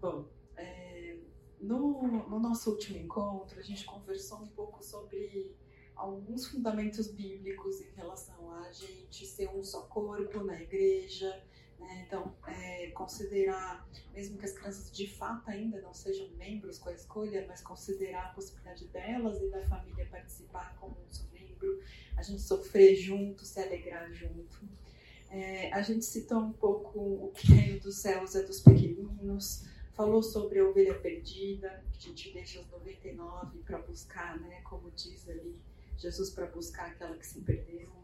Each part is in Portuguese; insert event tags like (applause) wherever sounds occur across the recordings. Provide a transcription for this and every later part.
Bom, é, no, no nosso último encontro, a gente conversou um pouco sobre alguns fundamentos bíblicos em relação a gente ser um só corpo na igreja, né? Então, é, considerar, mesmo que as crianças de fato ainda não sejam membros com a escolha, mas considerar a possibilidade delas e da família participar como um membro, a gente sofrer junto, se alegrar junto. É, a gente citou um pouco o que reino dos céus é dos pequeninos, falou sobre a ovelha perdida, que a gente deixa os 99 para buscar, né, como diz ali Jesus, para buscar aquela que se perdeu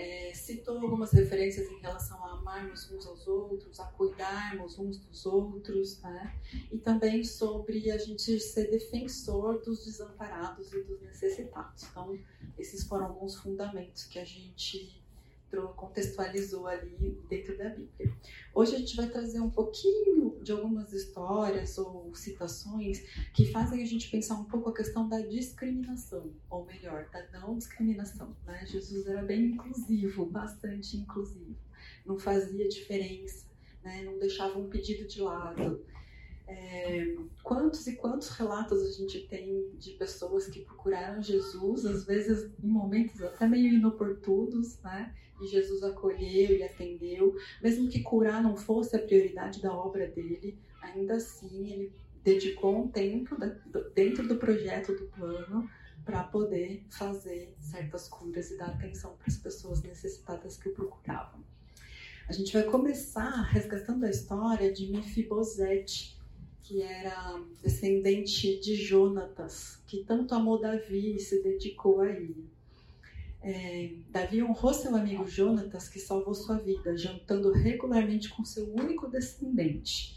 é, citou algumas referências em relação a amarmos uns aos outros, a cuidarmos uns dos outros, né? e também sobre a gente ser defensor dos desamparados e dos necessitados. Então, esses foram alguns fundamentos que a gente contextualizou ali dentro da Bíblia. Hoje a gente vai trazer um pouquinho de algumas histórias ou citações que fazem a gente pensar um pouco a questão da discriminação, ou melhor, da não discriminação. Né? Jesus era bem inclusivo, bastante inclusivo, não fazia diferença, né? não deixava um pedido de lado. É, quantos e quantos relatos a gente tem de pessoas que procuraram Jesus, às vezes em momentos até meio inoportunos, né? E Jesus acolheu e atendeu, mesmo que curar não fosse a prioridade da obra dele, ainda assim ele dedicou um tempo dentro do projeto do plano para poder fazer certas curas e dar atenção para as pessoas necessitadas que o procuravam. A gente vai começar resgatando a história de Mefibosete, que era descendente de Jonatas, que tanto amou Davi e se dedicou a ele. É, Davi honrou seu amigo Jonatas, que salvou sua vida, jantando regularmente com seu único descendente,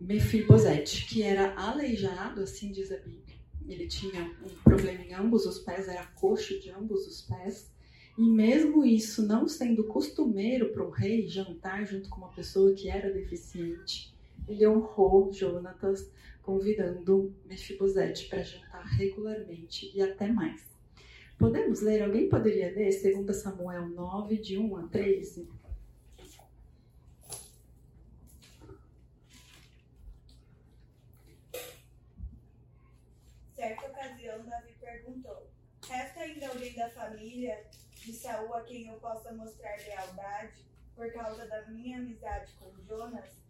Mefibosete, que era aleijado, assim diz a Bíblia. Ele tinha um problema em ambos os pés, era coxo de ambos os pés. E mesmo isso não sendo costumeiro para um rei jantar junto com uma pessoa que era deficiente, ele honrou Jonatas, convidando Mefibosete para jantar regularmente e até mais. Podemos ler? Alguém poderia ler 2 Samuel 9, de 1 a 13? Certa ocasião, Davi perguntou: Resta ainda alguém da família de Saul a quem eu possa mostrar lealdade por causa da minha amizade com Jonas?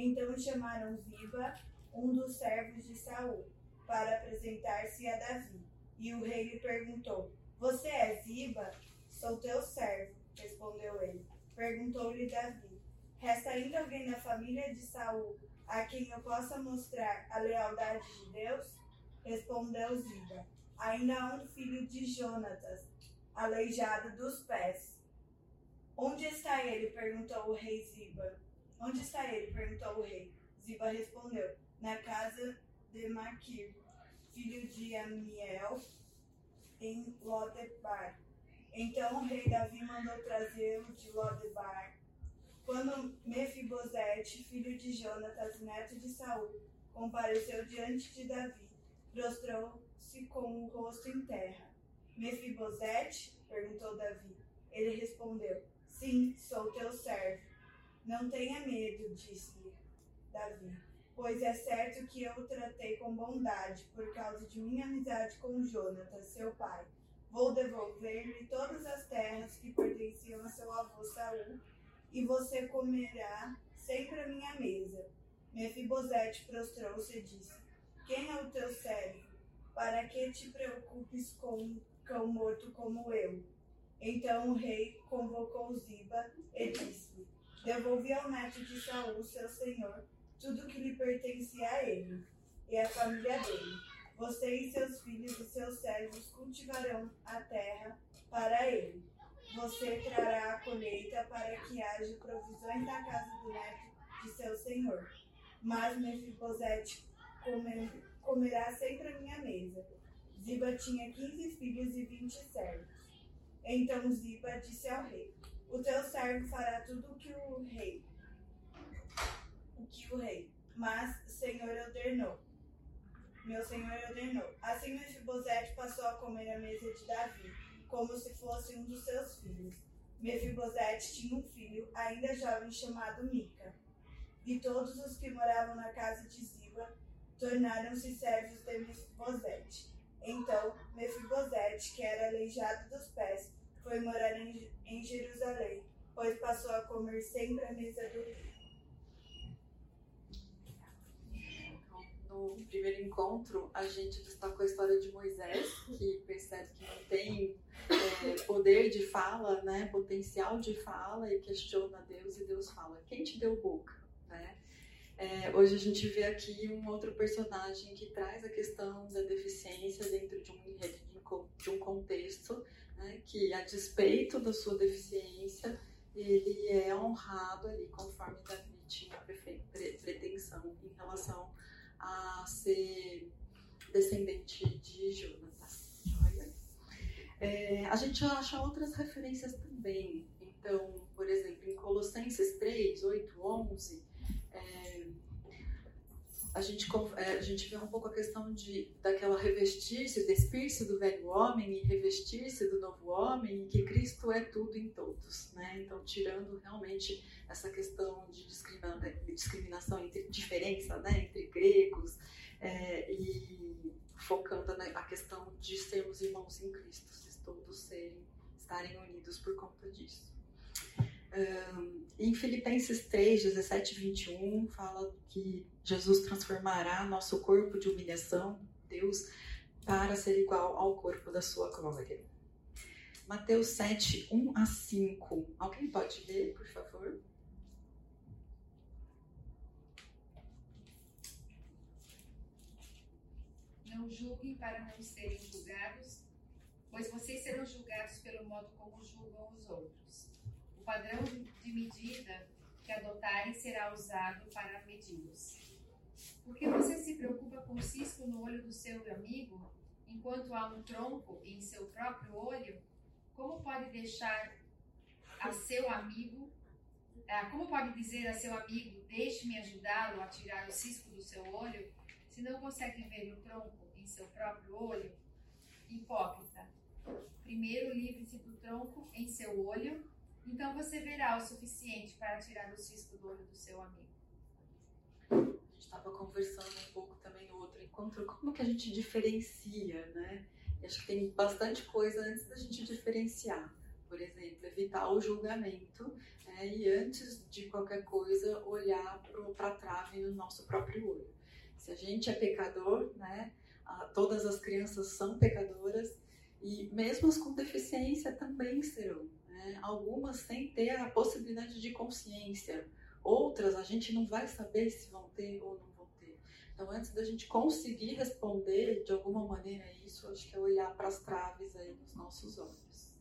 Então chamaram Ziba, um dos servos de Saul, para apresentar-se a Davi. E o rei lhe perguntou: Você é Ziba? Sou teu servo, respondeu ele. Perguntou-lhe Davi: Resta ainda alguém da família de Saul a quem eu possa mostrar a lealdade de Deus? Respondeu Ziba: Ainda há um filho de Jonatas, aleijado dos pés. Onde está ele? perguntou o rei Ziba. Onde está ele? perguntou o rei. Ziba respondeu: Na casa de Maquir, filho de Amiel, em Lodebar. Então o rei Davi mandou trazê-lo de Lodebar. Quando Mefibosete, filho de Jonatas, neto de Saul, compareceu diante de Davi, prostrou-se com o rosto em terra. Mefibosete? perguntou Davi. Ele respondeu: Sim, sou teu servo. Não tenha medo, disse-lhe Davi, pois é certo que eu o tratei com bondade por causa de minha amizade com Jonatas, seu pai. Vou devolver-lhe todas as terras que pertenciam a seu avô Saul, e você comerá sempre a minha mesa. Mefibosete prostrou-se e disse: Quem é o teu servo? Para que te preocupes com um cão morto como eu? Então o rei convocou Ziba e disse: Devolvi ao neto de Saul, seu senhor, tudo que lhe pertencia a ele e à família dele. Você e seus filhos e seus servos cultivarão a terra para ele. Você trará a colheita para que haja provisões na casa do neto de seu senhor. Mas Mefibosete comerá sempre a minha mesa. Ziba tinha quinze filhos e vinte servos. Então Ziba disse ao rei: O teu servo fará tudo o que o rei, o que o rei, mas o Senhor ordenou. Meu senhor ordenou. Assim Mefibosete passou a comer a mesa de Davi, como se fosse um dos seus filhos. Mefibosete tinha um filho, ainda jovem, chamado Mica. e todos os que moravam na casa de Ziba tornaram-se servos de Mefibosete. Então, Mefibosete, que era aleijado dos pés, foi morar em, em Jerusalém, pois passou a comer sempre à mesa do rei. no primeiro encontro, a gente destacou a história de Moisés, que percebe que não tem é, poder de fala, né, potencial de fala, e questiona Deus, e Deus fala: Quem te deu boca? Né? É, hoje a gente vê aqui um outro personagem que traz a questão da deficiência dentro de um, de um contexto, né, que a despeito da sua deficiência, ele é honrado ali conforme Davi tinha pretensão em relação a ser descendente de Jonatas. É, a gente acha outras referências também. Então, por exemplo, em Colossenses 3, 8, 11, é, a, gente, é, a gente vê um pouco a questão de, daquela revestir-se, despir-se do velho homem e revestir-se do novo homem, que Cristo é tudo em todos. Né? Então, tirando realmente essa questão de discriminação entre diferença né, entre gregos é, e focando na a questão de sermos irmãos em Cristo, todos serem, estarem unidos por conta disso. Em Filipenses 3, 17 e 21, fala que Jesus transformará nosso corpo de humilhação, Deus, para ser igual ao corpo da sua glória. Mateus 7, 1 a 5. Alguém pode ler, por favor? Não julguem para não serem julgados, pois vocês serão julgados pelo modo como julgam os outros. Padrão de medida que adotarem será usado para medi-los. Porque você se preocupa com o cisco no olho do seu amigo, enquanto há um tronco em seu próprio olho? Como pode deixar a seu amigo, ah, como pode dizer a seu amigo, deixe-me ajudá-lo a tirar o cisco do seu olho, se não consegue ver o tronco seu próprio olho? Hipócrita. Primeiro livre-se do tronco em seu olho, então você verá o suficiente para tirar o cisco do olho do seu amigo. A gente estava conversando um pouco também no outro encontro, como que a gente diferencia, né? Acho que tem bastante coisa antes da gente diferenciar. Por exemplo, evitar o julgamento né? e antes de qualquer coisa olhar para a trave no nosso próprio olho. Se a gente é pecador, né? todas as crianças são pecadoras e mesmo as com deficiência também serão. Né? Algumas sem ter a possibilidade de consciência, outras a gente não vai saber se vão ter ou não vão ter. Então, antes da gente conseguir responder de alguma maneira isso, acho que é olhar para as traves aí nos nossos olhos.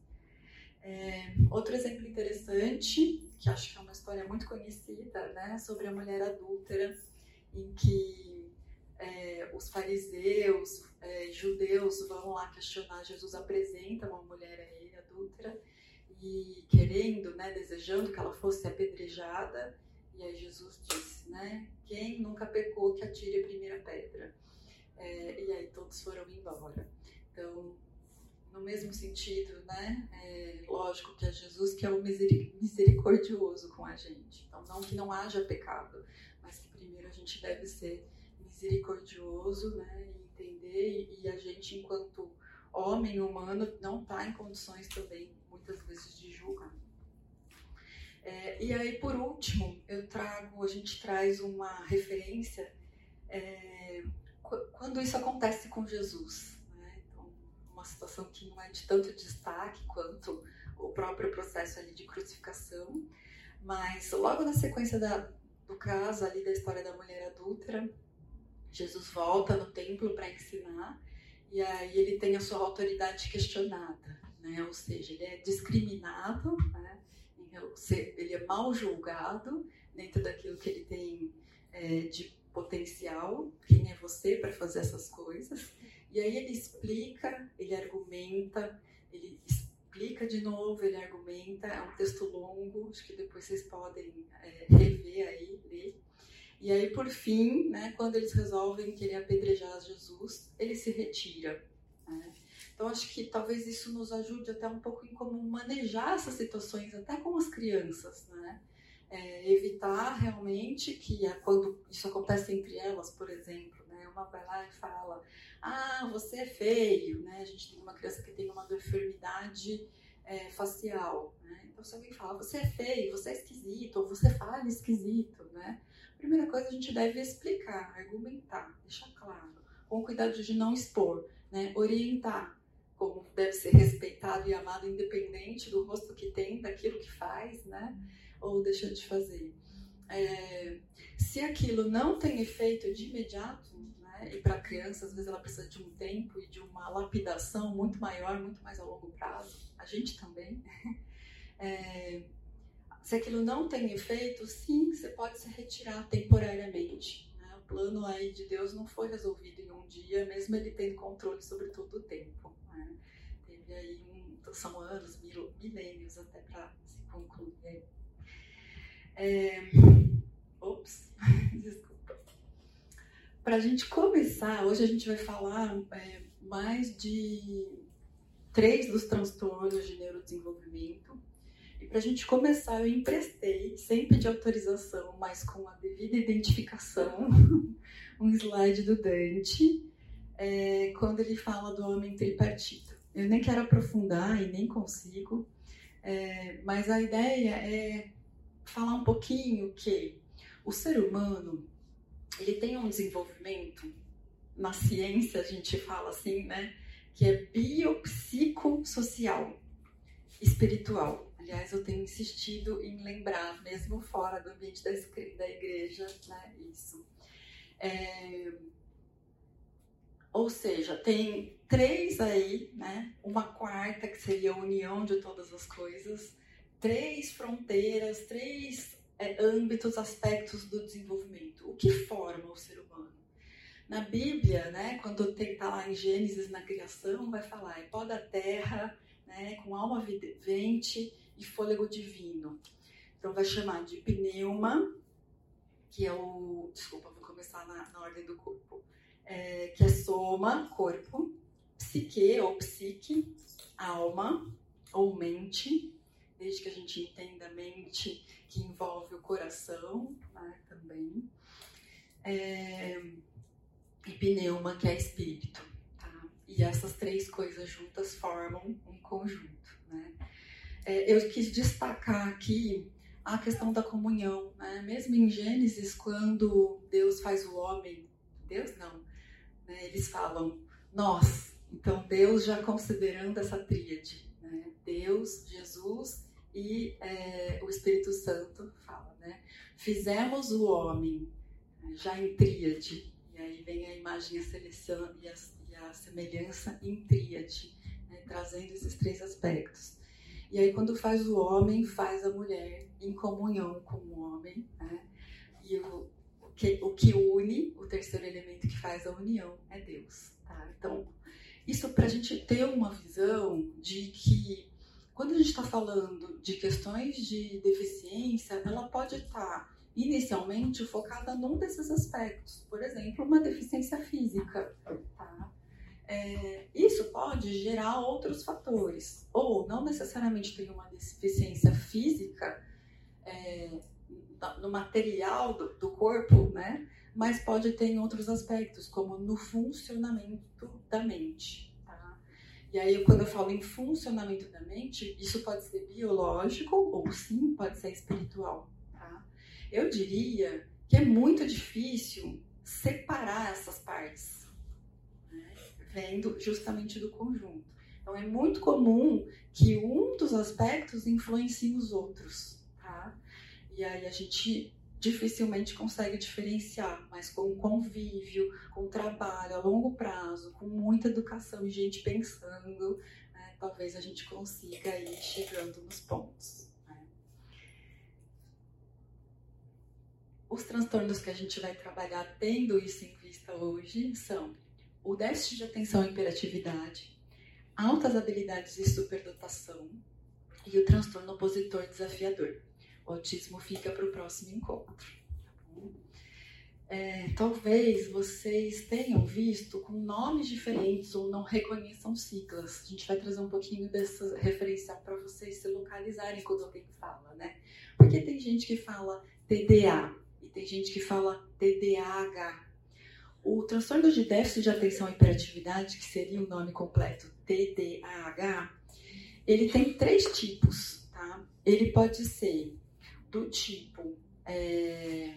É, outro exemplo interessante, que acho que é uma história muito conhecida, né, sobre a mulher adúltera, em que é, os fariseus, é, judeus vão lá questionar Jesus, apresenta uma mulher a ele, adúltera, e querendo, né, desejando que ela fosse apedrejada, e aí Jesus disse, né, quem nunca pecou que atire a primeira pedra. É, e aí todos foram embora. Então, no mesmo sentido, né, é lógico que é Jesus que é o misericordioso com a gente. Então, não que não haja pecado, mas que primeiro a gente deve ser misericordioso, né, e entender, e, e a gente, enquanto homem humano, não está em condições também, muitas vezes, de julgar. É, e aí, por último, eu trago, a gente traz uma referência é, quando isso acontece com Jesus. Né? Então, uma situação que não é de tanto destaque quanto o próprio processo ali de crucificação, mas logo na sequência da, do caso ali da história da mulher adúltera, Jesus volta no templo para ensinar e aí ele tem a sua autoridade questionada, né? Ou seja, ele é discriminado, né? ele é mal julgado dentro daquilo que ele tem é, de potencial. Quem é você para fazer essas coisas? E aí ele explica, ele argumenta, ele explica de novo, ele argumenta. É um texto longo, acho que depois vocês podem é, rever aí, ler. E aí, por fim, né, quando eles resolvem querer apedrejar Jesus, ele se retira. Né? Então, acho que talvez isso nos ajude até um pouco em como manejar essas situações, até com as crianças, né? É, evitar realmente que quando isso acontece entre elas, por exemplo, né, uma vai lá e fala, ah, você é feio, né? A gente tem uma criança que tem uma deformidade é, facial, né? Então se alguém fala, você é feio, você é esquisito, ou você fala esquisito, né? Primeira coisa a gente deve explicar, argumentar, deixar claro, com cuidado de não expor, né? Orientar como deve ser respeitado e amado independente do rosto que tem, daquilo que faz, né? Ou deixa de fazer. É, se aquilo não tem efeito de imediato, né? E para a criança, às vezes ela precisa de um tempo e de uma lapidação muito maior, muito mais a longo prazo. A gente também. (laughs) É, se aquilo não tem efeito, sim, você pode se retirar temporariamente. Né? O plano aí de Deus não foi resolvido em um dia, mesmo ele tendo controle sobre todo o tempo. Né? Teve aí um, são anos, mil, milênios até para se concluir. É, ops, (laughs) desculpa. Para a gente começar, hoje a gente vai falar é, mais de três dos transtornos de neurodesenvolvimento. E para a gente começar, eu emprestei, sem pedir autorização, mas com a devida identificação, (laughs) um slide do Dante, é, quando ele fala do homem tripartito. Eu nem quero aprofundar e nem consigo, é, mas a ideia é falar um pouquinho que o ser humano ele tem um desenvolvimento, na ciência a gente fala assim, né? Que é biopsicossocial, espiritual. Aliás, eu tenho insistido em lembrar, mesmo fora do ambiente da, da igreja, né? Isso. É, ou seja, tem três aí, né? Uma quarta que seria a união de todas as coisas, três fronteiras, três é, âmbitos, aspectos do desenvolvimento. O que forma o ser humano? Na Bíblia, né, quando está lá em Gênesis, na criação, vai falar, é pó da terra, né, com alma vivente e fôlego divino. Então vai chamar de pneuma, que é o. Desculpa, vou começar na, na ordem do. É, que é soma, corpo, psique ou psique, alma ou mente, desde que a gente entenda a mente que envolve o coração né, também. É, e pneuma, que é espírito. Tá? E essas três coisas juntas formam um conjunto. Né? É, eu quis destacar aqui a questão da comunhão. Né? Mesmo em Gênesis, quando Deus faz o homem, Deus não, né? eles falam nós. Então, Deus já considerando essa tríade. Né? Deus, Jesus e é, o Espírito Santo fala, né? Fizemos o homem né, já em tríade, e aí vem a imagem, a seleção e a, e a semelhança em tríade, né? trazendo esses três aspectos. E aí, quando faz o homem, faz a mulher em comunhão com o homem, né? E o, que, o que une, o terceiro elemento que faz a união, é Deus, tá? Então, isso para a gente ter uma visão de que quando a gente está falando de questões de deficiência, ela pode estar inicialmente focada num desses aspectos, por exemplo, uma deficiência física. Tá? É, isso pode gerar outros fatores, ou não necessariamente tem uma deficiência física é, no material do, do corpo, né? mas pode ter em outros aspectos, como no funcionamento da mente. E aí, quando eu falo em funcionamento da mente, isso pode ser biológico ou sim pode ser espiritual. Tá? Eu diria que é muito difícil separar essas partes, né? vendo justamente do conjunto. Então, é muito comum que um dos aspectos influencie os outros. E aí a gente dificilmente consegue diferenciar, mas com convívio, com trabalho a longo prazo, com muita educação e gente pensando, né, talvez a gente consiga ir chegando nos pontos. Né? Os transtornos que a gente vai trabalhar tendo isso em vista hoje são o déficit de atenção e hiperatividade, altas habilidades e superdotação e o transtorno opositor desafiador. O autismo fica para o próximo encontro. Tá é, talvez vocês tenham visto com nomes diferentes ou não reconheçam siglas. A gente vai trazer um pouquinho dessa referência para vocês se localizarem quando alguém fala, né? Porque tem gente que fala TDA e tem gente que fala TDAH. O transtorno de déficit de atenção e hiperatividade, que seria o nome completo TDAH, ele tem três tipos, tá? Ele pode ser do tipo é,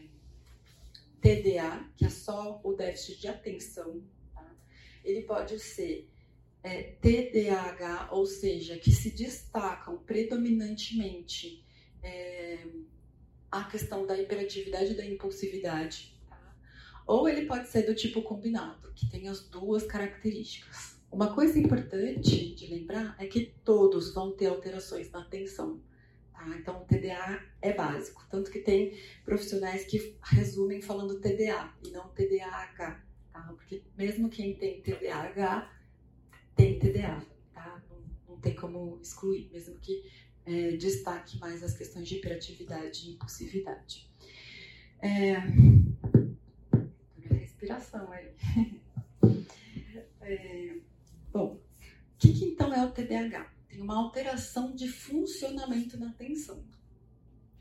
TDA, que é só o déficit de atenção, tá? Ele pode ser é, TDAH, ou seja, que se destacam predominantemente é, a questão da hiperatividade e da impulsividade. Tá? Ou ele pode ser do tipo combinado, que tem as duas características. Uma coisa importante de lembrar é que todos vão ter alterações na atenção. Tá? Então, o TDA é básico. Tanto que tem profissionais que resumem falando TDA e não TDAH. Tá? Porque mesmo quem tem TDAH tem TDA, tá? Não, não tem como excluir, mesmo que é, destaque mais as questões de hiperatividade e impulsividade. É... Respiração aí. (laughs) É... Bom, o que, que então é o TDAH? Tem uma alteração de funcionamento na atenção.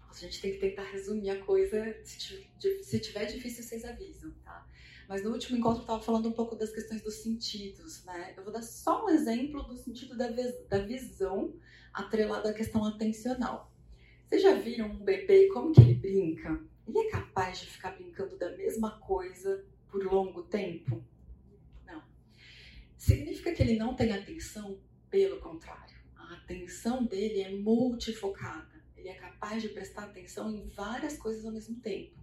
A gente tem que tentar resumir a coisa. Se tiver difícil, vocês avisam, tá? Mas no último encontro eu estava falando um pouco das questões dos sentidos, né? Eu vou dar só um exemplo do sentido da, da visão atrelada à questão atencional. Vocês já viram um bebê como que ele brinca? Ele é capaz de ficar brincando da mesma coisa por longo tempo? Não. Significa que ele não tem atenção? Pelo contrário. Atenção dele é multifocada. Ele é capaz de prestar atenção em várias coisas ao mesmo tempo.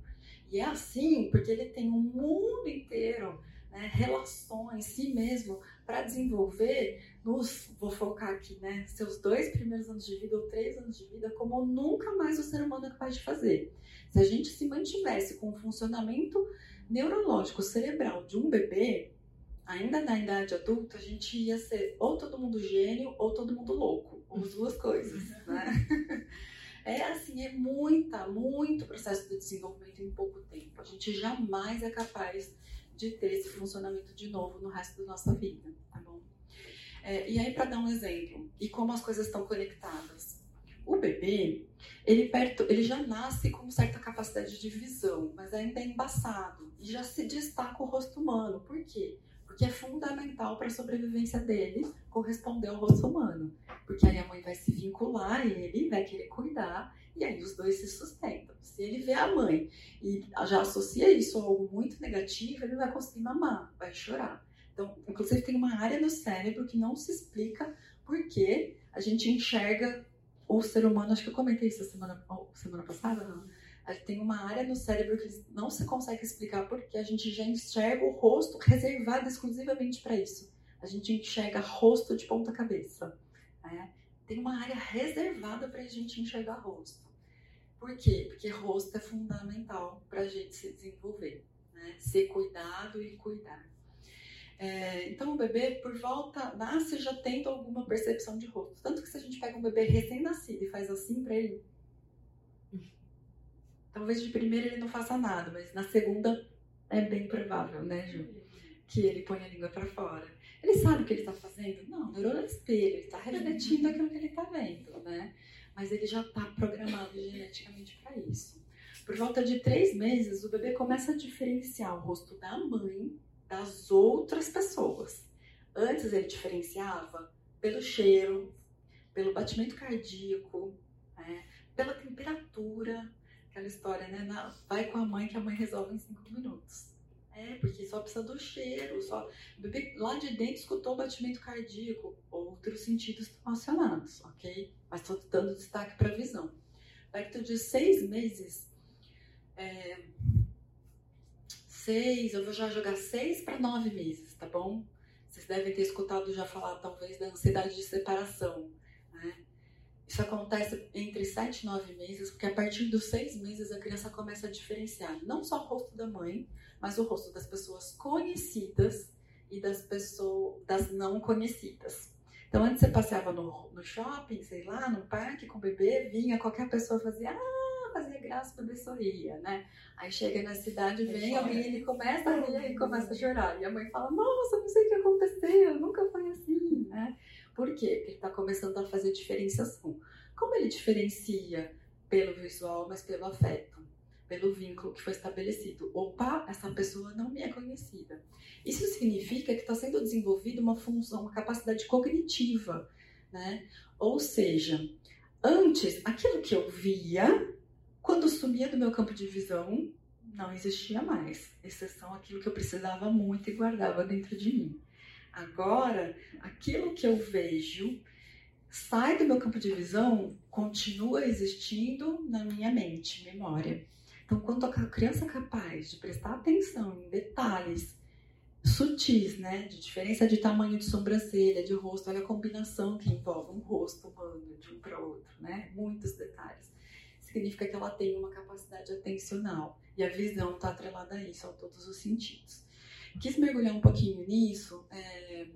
E é assim porque ele tem um mundo inteiro, né, relações, si mesmo, para desenvolver nos, vou focar aqui, né, seus dois primeiros anos de vida ou três anos de vida, como nunca mais o ser humano é capaz de fazer. Se a gente se mantivesse com o funcionamento neurológico cerebral de um bebê, ainda na idade adulta, a gente ia ser ou todo mundo gênio ou todo mundo louco, ou as duas coisas, né? (laughs) É assim, é muita, muito processo de desenvolvimento em pouco tempo. A gente jamais é capaz de ter esse funcionamento de novo no resto da nossa vida, tá bom? É, e aí, para dar um exemplo, e como as coisas estão conectadas. O bebê, ele, perto, ele já nasce com certa capacidade de visão, mas ainda é embaçado. E já se destaca o rosto humano. Por quê? Porque é fundamental para a sobrevivência dele corresponder ao rosto humano. Porque aí a mãe vai se vincular a ele, vai querer cuidar, e aí os dois se sustentam. Se ele vê a mãe e já associa isso a algo muito negativo, ele vai conseguir mamar, vai chorar. Então, inclusive, tem uma área no cérebro que não se explica por que a gente enxerga o ser humano. Acho que eu comentei isso semana, semana passada, não tem uma área no cérebro que não se consegue explicar porque a gente já enxerga o rosto reservado exclusivamente para isso. A gente enxerga rosto de ponta cabeça. Né? Tem uma área reservada para a gente enxergar rosto. Por quê? Porque rosto é fundamental para a gente se desenvolver, né? ser cuidado e cuidar. É, então o bebê por volta nasce já tendo alguma percepção de rosto. Tanto que se a gente pega um bebê recém-nascido e faz assim para ele, Talvez de primeira ele não faça nada, mas na segunda é bem provável, né, Ju? Que ele põe a língua para fora. Ele sabe o que ele está fazendo? Não, neurônio é espelho, ele está refletindo aquilo que ele está vendo, né? Mas ele já está programado geneticamente para isso. Por volta de três meses, o bebê começa a diferenciar o rosto da mãe das outras pessoas. Antes ele diferenciava pelo cheiro, pelo batimento cardíaco, né? pela temperatura, aquela história, né? Na, vai com a mãe que a mãe resolve em cinco minutos. É, porque só precisa do cheiro, só. O bebê lá de dentro escutou o batimento cardíaco, outros sentidos estão acionados, ok? Mas estou dando destaque para a visão. Perto de seis meses, é, seis, eu vou já jogar seis para nove meses, tá bom? Vocês devem ter escutado já falar, talvez, da ansiedade de separação? Isso acontece entre 7 e 9 meses, porque a partir dos 6 meses a criança começa a diferenciar não só o rosto da mãe, mas o rosto das pessoas conhecidas e das pessoas das não conhecidas. Então antes você passeava no, no shopping, sei lá, no parque com o bebê, vinha qualquer pessoa fazia ah, fazia graça, o bebê sorria, né? Aí chega na cidade, vem alguém, ele começa a rir e começa a chorar. E a mãe fala, nossa, não sei o que aconteceu, nunca foi assim, né? Por quê? Porque ele está começando a fazer diferenciação. Como ele diferencia pelo visual, mas pelo afeto, pelo vínculo que foi estabelecido. Opa, essa pessoa não me é conhecida. Isso significa que está sendo desenvolvida uma função, uma capacidade cognitiva, né? Ou seja, antes, aquilo que eu via, quando sumia do meu campo de visão, não existia mais, exceção aquilo que eu precisava muito e guardava dentro de mim. Agora, aquilo que eu vejo sai do meu campo de visão, continua existindo na minha mente, memória. Então, quando a criança é capaz de prestar atenção em detalhes sutis, né, de diferença de tamanho de sobrancelha, de rosto, olha a combinação que envolve um rosto humano de um para outro, né, muitos detalhes, significa que ela tem uma capacidade atencional e a visão está atrelada a isso, a todos os sentidos. Quis mergulhar um pouquinho nisso, é,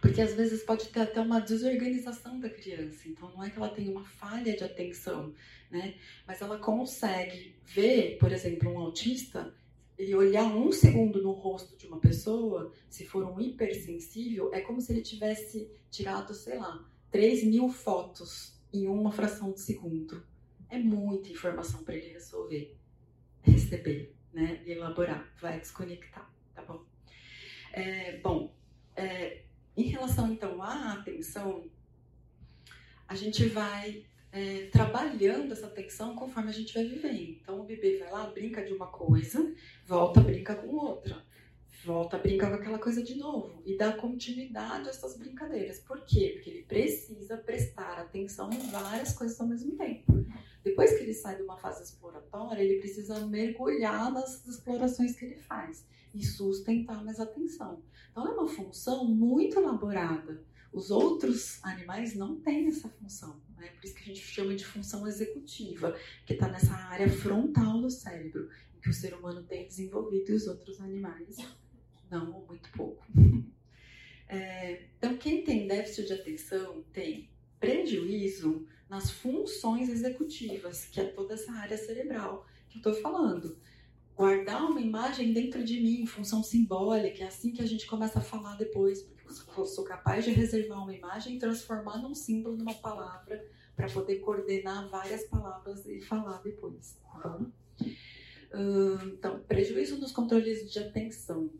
porque às vezes pode ter até uma desorganização da criança. Então não é que ela tenha uma falha de atenção, né? Mas ela consegue ver, por exemplo, um autista, ele olhar um segundo no rosto de uma pessoa, se for um hipersensível, é como se ele tivesse tirado, sei lá, 3 mil fotos em uma fração de segundo. É muita informação para ele resolver, receber, né? E elaborar. Vai desconectar, tá bom? É, bom, é, em relação então à atenção, a gente vai é, trabalhando essa atenção conforme a gente vai vivendo. Então o bebê vai lá, brinca de uma coisa, volta, brinca com outra. Volta, brinca com aquela coisa de novo e dá continuidade a essas brincadeiras. Por quê? Porque ele precisa prestar atenção em várias coisas ao mesmo tempo. Depois que ele sai de uma fase exploratória, ele precisa mergulhar nas explorações que ele faz e sustentar mais atenção. Então é uma função muito elaborada. Os outros animais não têm essa função. Né? Por isso que a gente chama de função executiva, que está nessa área frontal do cérebro, que o ser humano tem desenvolvido e os outros animais não, ou muito pouco. (laughs) É, então, quem tem déficit de atenção tem prejuízo nas funções executivas, que é toda essa área cerebral que eu estou falando guardar uma imagem dentro de mim, função simbólica, é assim que a gente começa a falar depois, porque eu sou capaz de reservar uma imagem e transformar num símbolo, numa palavra, para poder coordenar várias palavras e falar depois. Tá? Então, prejuízo nos controles de atenção.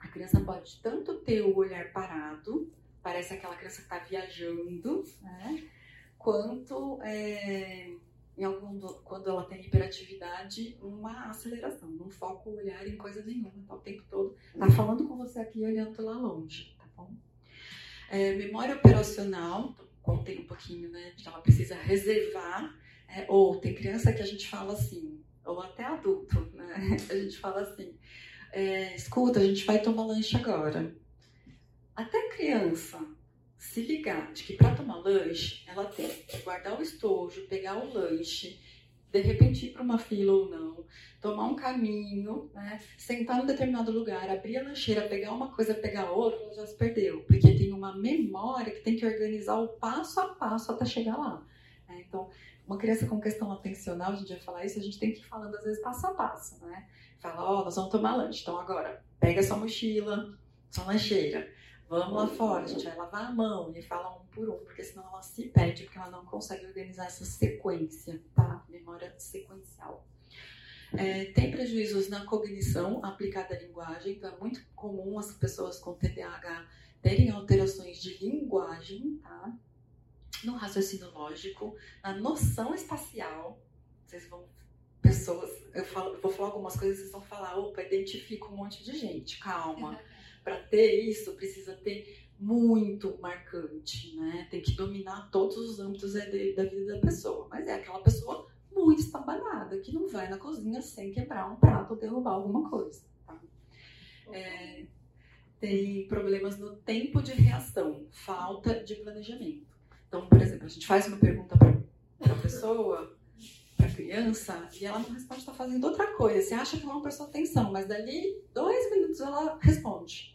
A criança pode tanto ter o olhar parado, parece aquela criança que está viajando, né? Quanto é, em algum, quando ela tem hiperatividade, uma aceleração, não foca o olhar em coisa nenhuma, tá o tempo todo, tá falando com você aqui olhando lá longe, tá bom? É, memória operacional, contei um pouquinho, né, ela precisa reservar, é, ou tem criança que a gente fala assim, ou até adulto, né, (laughs) a gente fala assim, é, escuta, a gente vai tomar lanche agora. Até criança, se ligar de que para tomar lanche, ela tem que guardar o estojo, pegar o lanche, de repente ir para uma fila ou não, tomar um caminho, né? sentar em um determinado lugar, abrir a lancheira, pegar uma coisa, pegar outra, ela já se perdeu, porque tem uma memória que tem que organizar o passo a passo até chegar lá. Né? Então, uma criança com questão atencional, a gente vai falar isso, a gente tem que ir falando às vezes passo a passo, né? Fala, ó, oh, nós vamos tomar lanche, então agora, pega sua mochila, sua lancheira, Vamos lá fora, gente vai lavar a mão e fala um por um, porque senão ela se perde, porque ela não consegue organizar essa sequência, tá? Memória sequencial. É, tem prejuízos na cognição aplicada à linguagem, então é muito comum as pessoas com TDAH terem alterações de linguagem, tá? No raciocínio lógico, na noção espacial, vocês vão pessoas, eu, falo, vou falar algumas coisas, vocês vão falar, opa, identifico um monte de gente, calma. (laughs) para ter isso, precisa ter muito marcante, né? Tem que dominar todos os âmbitos da vida da pessoa. Mas é aquela pessoa muito estabanada, que não vai na cozinha sem quebrar um prato ou derrubar alguma coisa. Tá? É, tem problemas no tempo de reação, falta de planejamento. Então, por exemplo, a gente faz uma pergunta para a pessoa, para a criança, e ela não responde, está fazendo outra coisa. Você acha que não prestou atenção, mas dali dois minutos ela responde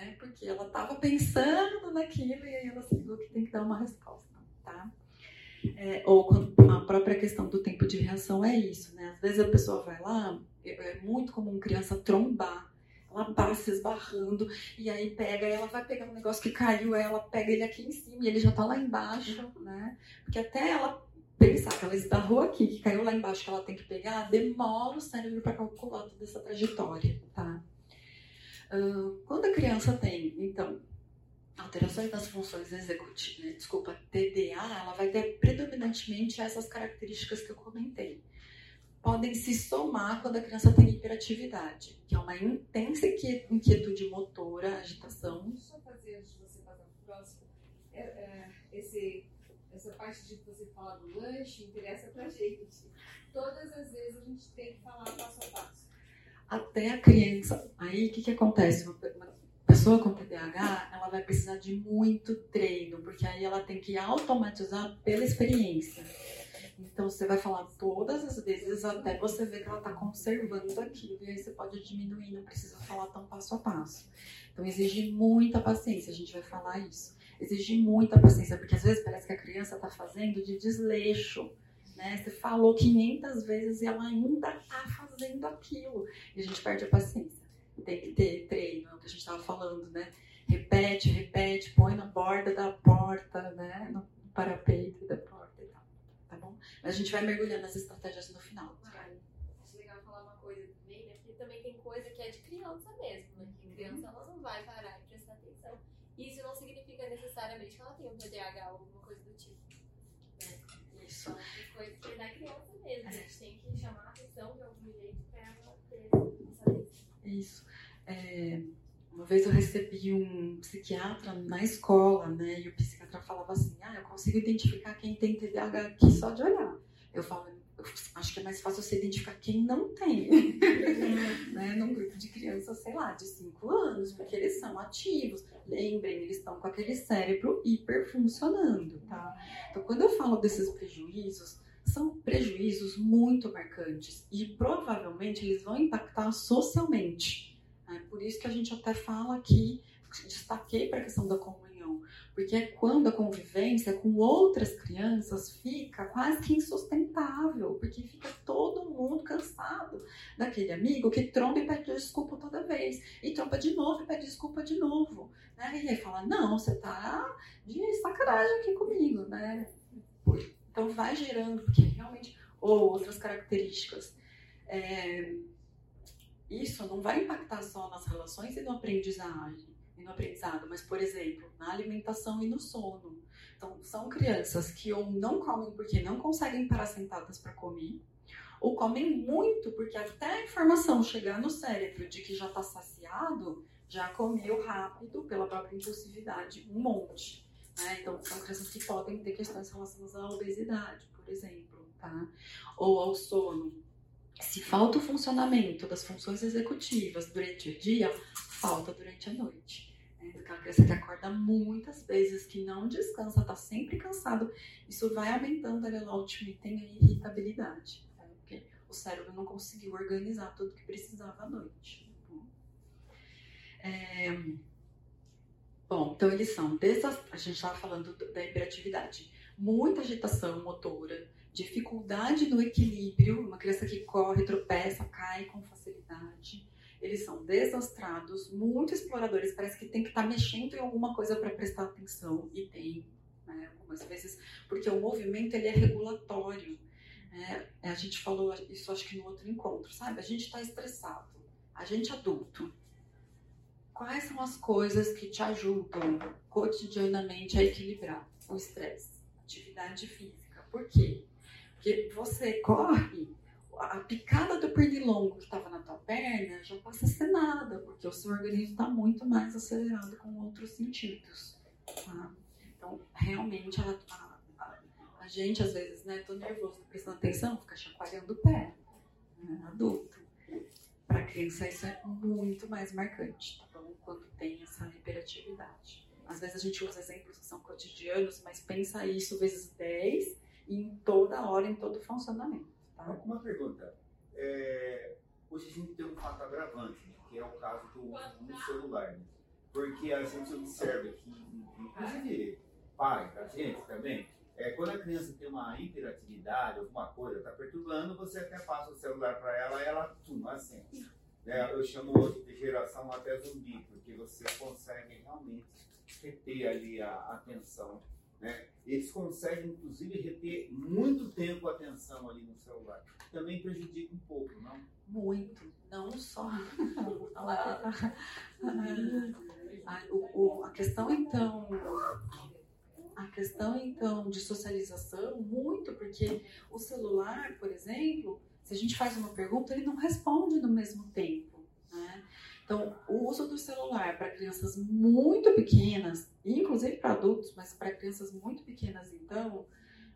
né? Porque ela estava pensando naquilo e aí ela viu que tem que dar uma resposta, tá? É, ou a própria questão do tempo de reação é isso, né? Às vezes a pessoa vai lá, é, é muito comum criança trombar, ela passa esbarrando e aí pega, ela vai pegar um negócio que caiu, ela pega ele aqui em cima e ele já tá lá embaixo, né? Porque até ela pensar que ela esbarrou aqui, que caiu lá embaixo, que ela tem que pegar, demora o cérebro para calcular toda essa trajetória, tá? Uh, quando a criança tem, então, alterações das funções executivas, né, desculpa, TDA, ela vai ter predominantemente essas características que eu comentei. Podem se somar quando a criança tem hiperatividade, que é uma intensa inquietude motora, agitação. Deixa eu fazer antes de você passar para o próximo. É, é, esse, essa parte de você falar do lanche interessa para gente. Todas as vezes a gente tem que falar passo a passo. Até a criança. Aí o que, que acontece? pessoa com TDAH, ela vai precisar de muito treino, porque aí ela tem que automatizar pela experiência. Então você vai falar todas as vezes até você ver que ela está conservando aquilo, e aí você pode diminuir, não precisa falar tão passo a passo. Então exige muita paciência, a gente vai falar isso. Exige muita paciência, porque às vezes parece que a criança está fazendo de desleixo. Né? Você falou 500 vezes e ela ainda está fazendo aquilo. E a gente perde a paciência tem que ter treino, é o que a gente estava falando, né? Repete, repete, põe na borda da porta, né? No parapeito da porta e tal, tá bom? Mas a gente vai mergulhando nas estratégias no final. Ah, acho legal falar uma coisa também, né? Também tem coisa que é de criança mesmo, né? Que criança ela não vai parar e prestar atenção. E isso não significa necessariamente que ela tem um TDAH ou alguma coisa do tipo. Né? Isso. Então, tem coisas que é criança mesmo. A gente tem que chamar a atenção de algum jeito para ela ter essa. Isso. É, uma vez eu recebi um psiquiatra na escola, né? E o psiquiatra falava assim: Ah, eu consigo identificar quem tem TDAH aqui só de olhar. Eu falo, acho que é mais fácil você identificar quem não tem, (laughs) né? Num grupo de crianças, sei lá, de 5 anos, porque eles são ativos. Lembrem, eles estão com aquele cérebro hiperfuncionando, tá? Então, quando eu falo desses prejuízos, são prejuízos muito marcantes e provavelmente eles vão impactar socialmente é por isso que a gente até fala aqui, destaquei para a questão da comunhão, porque é quando a convivência com outras crianças fica quase que insustentável, porque fica todo mundo cansado daquele amigo que tromba e pede desculpa toda vez, e tromba de novo e pede desculpa de novo, né? E aí fala, não, você tá de sacanagem aqui comigo, né? Então vai gerando, porque realmente, ou outras características. É, isso não vai impactar só nas relações e no aprendizagem, no aprendizado, mas, por exemplo, na alimentação e no sono. Então, são crianças que ou não comem porque não conseguem parar sentadas para comer, ou comem muito porque até a informação chegar no cérebro de que já está saciado, já comeu rápido pela própria impulsividade, um monte. Né? Então, são crianças que podem ter questões relacionadas à obesidade, por exemplo, tá? Ou ao sono se falta o funcionamento das funções executivas durante o dia, falta durante a noite. Aquela criança que acorda muitas vezes, que não descansa, está sempre cansado, isso vai aumentando ali lá, último item, a irritabilidade. Né? Porque o cérebro não conseguiu organizar tudo que precisava à noite. É... Bom, então eles são, dessas, a gente estava falando da hiperatividade, muita agitação motora, dificuldade no equilíbrio, uma criança que corre, tropeça, cai com facilidade. Eles são desastrados, muito exploradores, parece que tem que estar tá mexendo em alguma coisa para prestar atenção, e tem, né, algumas vezes, porque o movimento ele é regulatório. Né? A gente falou isso acho que no outro encontro, sabe? A gente está estressado, a gente adulto. Quais são as coisas que te ajudam cotidianamente a equilibrar o estresse? Atividade física. Por quê? Porque você corre, a picada do pernilongo que estava na tua perna já passa a ser nada, porque o seu organismo está muito mais acelerado com outros sentidos. Tá? Então, realmente, a, a, a, gente, às vezes, né, tô nervoso, prestando atenção, fica chacoalhando o pé, né, adulto. Para criança, isso é muito mais marcante, tá bom? Quando tem essa hiperatividade. Às vezes a gente usa exemplos que são cotidianos, mas pensa isso vezes 10 em toda hora, em todo funcionamento. Tá? Uma pergunta. É, hoje a gente tem um fato agravante, né, que é o caso do uso celular. Né? Porque a gente observa que, inclusive, pai, a gente também, é, quando a criança tem uma hiperatividade, alguma coisa está perturbando, você até passa o celular para ela e ela tum, assim. É, eu chamo hoje de geração até zumbi, porque você consegue realmente reter ali a atenção Né? Eles conseguem, inclusive, reter muito tempo a atenção ali no celular. Também prejudica um pouco, não? Muito, não só. (laughs) a, o, a questão então a questão então de socialização muito porque o celular por exemplo se a gente faz uma pergunta ele não responde no mesmo tempo né? Então o uso do celular para crianças muito pequenas inclusive para adultos mas para crianças muito pequenas então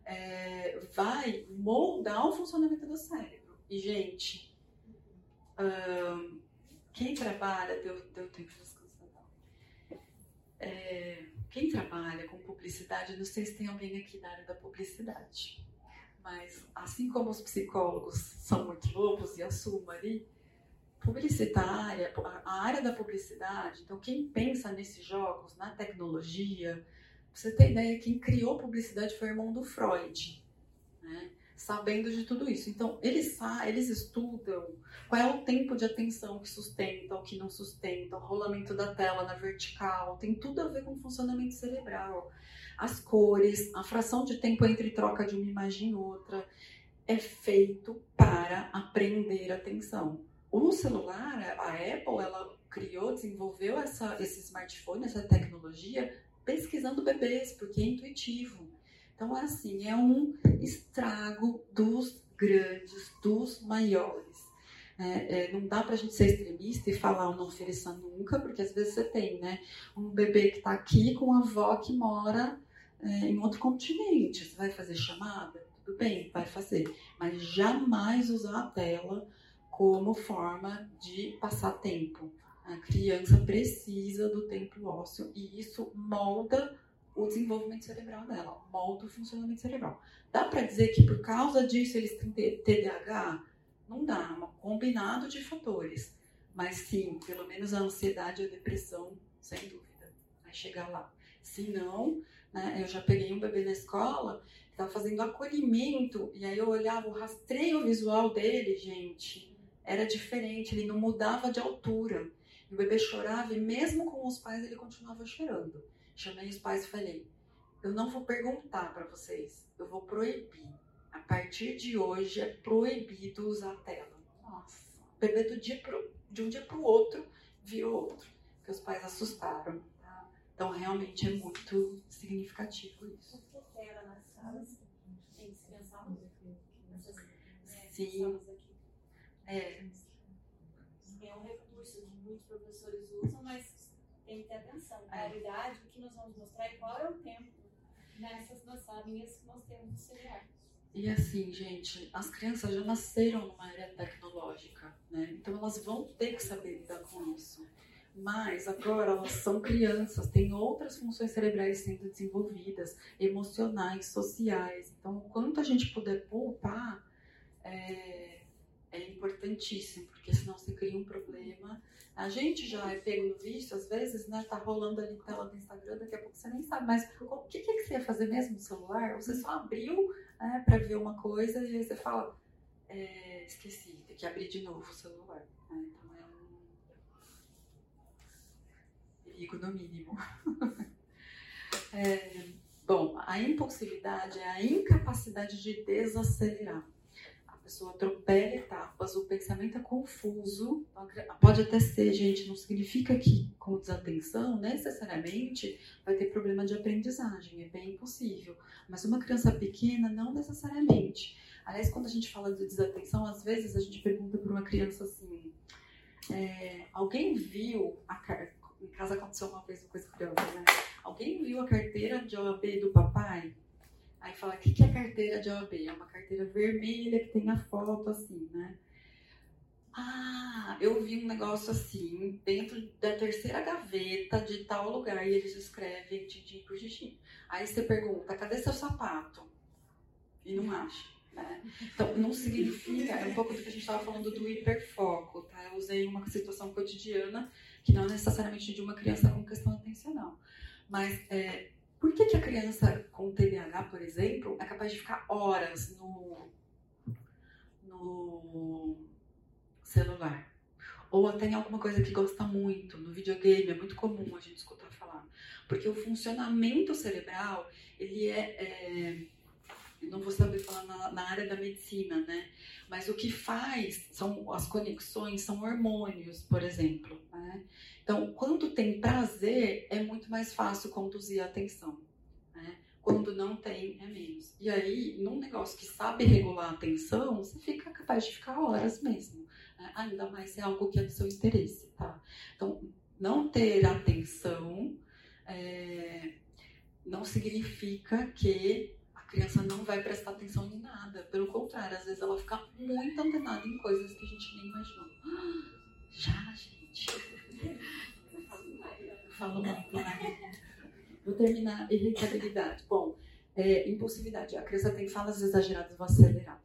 é, vai moldar o funcionamento do cérebro. E gente quem trabalha deu, deu tempo de é, quem trabalha com publicidade, não sei se tem alguém aqui na área da publicidade, mas assim como os psicólogos são muito loucos e assumo ali, publicitária, a área da publicidade, então quem pensa nesses jogos, na tecnologia, você tem ideia, quem criou publicidade foi o irmão do Freud, né? sabendo de tudo isso. Então, eles, eles estudam qual é o tempo de atenção que sustenta, o que não sustenta, o rolamento da tela na vertical, tem tudo a ver com o funcionamento cerebral. As cores, a fração de tempo entre troca de uma imagem em outra, é feito para aprender atenção. O celular, a Apple, ela criou, desenvolveu essa, esse smartphone, essa tecnologia, pesquisando bebês, porque é intuitivo. Então, é assim, é um estrago dos grandes, dos maiores. É, é, não dá para a gente ser extremista e falar o não ofereça nunca, porque às vezes você tem né, um bebê que está aqui com uma avó que mora é, em outro continente. Você vai fazer chamada? Tudo bem, vai fazer. Mas jamais usar a tela como forma de passar tempo. A criança precisa do tempo ósseo e isso molda o desenvolvimento cerebral dela, molda o funcionamento cerebral. Dá para dizer que por causa disso eles têm TDAH? Não dá, é um combinado de fatores. Mas sim, pelo menos a ansiedade e a depressão, sem dúvida, vai chegar lá. Se não, né, eu já peguei um bebê na escola estava fazendo acolhimento, e aí eu olhava o rastreio visual dele, gente, era diferente, ele não mudava de altura. E o bebê chorava e mesmo com os pais ele continuava chorando. Chamei os pais e falei: eu não vou perguntar para vocês, eu vou proibir. A partir de hoje é proibido usar tela. Nossa, o bebê do dia pro, de um dia para o outro virou outro, porque os pais assustaram. Tá? Então realmente é muito significativo isso. Que tela nas salas? Tem que se pensar nessas né, Sim. Salas aqui. É. É um recurso que muitos professores usam, mas tem que ter atenção. Qualidade, é. o que nós vamos mostrar e qual é o tempo nessas lançaminhas que nós temos no celular. E assim, gente, as crianças já nasceram numa era tecnológica, né? Então elas vão ter que saber lidar com isso. Mas agora elas são crianças, têm outras funções cerebrais sendo desenvolvidas, emocionais, sociais. Então, o quanto a gente puder poupar é, é importantíssimo, porque senão você cria um problema a gente já é pego no vício, às vezes, né? Tá rolando ali tela do Instagram, daqui a pouco você nem sabe mais o que, é que você ia fazer mesmo no celular. Você só abriu né, para ver uma coisa e aí você fala, é, esqueci, tem que abrir de novo o celular. Né? Então é um perigo no mínimo. (laughs) é, bom, a impulsividade é a incapacidade de desacelerar pessoa atropela etapas, o pensamento é confuso. Pode até ser, gente, não significa que com desatenção necessariamente vai ter problema de aprendizagem, é bem possível. Mas uma criança pequena, não necessariamente. Aliás, quando a gente fala de desatenção, às vezes a gente pergunta para uma criança assim: é, alguém viu a car... Em casa aconteceu uma vez uma coisa curiosa, né? Alguém viu a carteira de OAB do papai? Aí fala, o que, que é carteira de OAB? É uma carteira vermelha que tem a foto assim, né? Ah, eu vi um negócio assim, dentro da terceira gaveta de tal lugar, e eles escrevem tintim por xixi. Aí você pergunta, cadê seu sapato? E não acha. Né? Então, não significa, é um pouco do que a gente estava falando do hiperfoco, tá? Eu usei uma situação cotidiana, que não é necessariamente de uma criança com questão atencional. Mas é, por que, que a criança com TDAH, por exemplo, é capaz de ficar horas no, no celular? ou até em alguma coisa que gosta muito, no videogame, é muito comum a gente escutar falar. Porque o funcionamento cerebral, ele é, é não vou saber falar na, na, área da medicina, né? Mas o que faz são as conexões, são hormônios, por exemplo. Né? Então, quando tem prazer, é muito mais fácil conduzir a atenção. Né? Quando não tem, é menos. E aí, num negócio que sabe regular a atenção, você fica capaz de ficar horas mesmo. Né? Ainda mais se é algo que é do seu interesse, tá? Então, não ter atenção é, não significa que criança não vai prestar atenção em nada. Pelo contrário, às vezes ela fica muito antenada em coisas que a gente nem imaginou. Já, gente. Falo muito, né? Vou terminar. Irritabilidade. Bom, é, impulsividade. A criança tem falas exageradas, vou acelerar.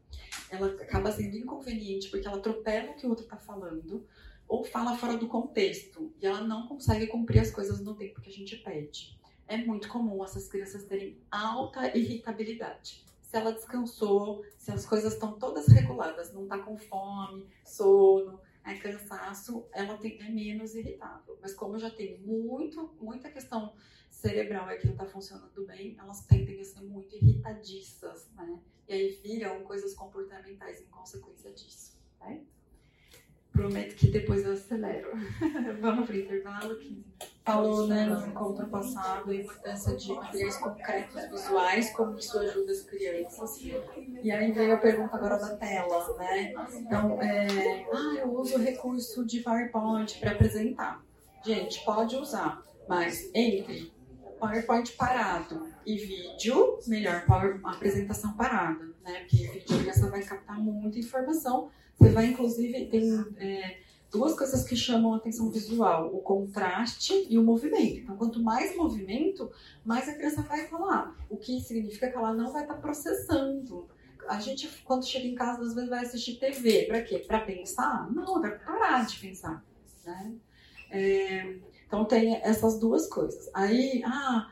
Ela acaba sendo inconveniente porque ela atropela o que o outro está falando ou fala fora do contexto e ela não consegue cumprir as coisas no tempo que a gente pede é muito comum essas crianças terem alta irritabilidade. Se ela descansou, se as coisas estão todas reguladas, não está com fome, sono, é cansaço, ela tem, é menos irritável. Mas como já tem muito, muita questão cerebral aqui não está funcionando bem, elas tendem a ser muito irritadiças, né? E aí viram coisas comportamentais em consequência disso, né? Prometo que depois eu acelero. (laughs) Vamos para o intervalo, 15 Falou né, no encontro passado a importância de materiais concretos visuais, como isso ajuda as crianças. E aí veio a pergunta agora da tela, né? Então, é, ah, eu uso o recurso de PowerPoint para apresentar. Gente, pode usar, mas entre PowerPoint parado e vídeo, melhor power, apresentação parada, né? Porque vídeo criança vai captar muita informação você vai, inclusive, tem é, duas coisas que chamam a atenção visual: o contraste e o movimento. Então, quanto mais movimento, mais a criança vai falar. O que significa que ela não vai estar processando. A gente, quando chega em casa, às vezes vai assistir TV. Para quê? Para pensar? Não, para parar de pensar. Né? É, então, tem essas duas coisas. Aí, ah,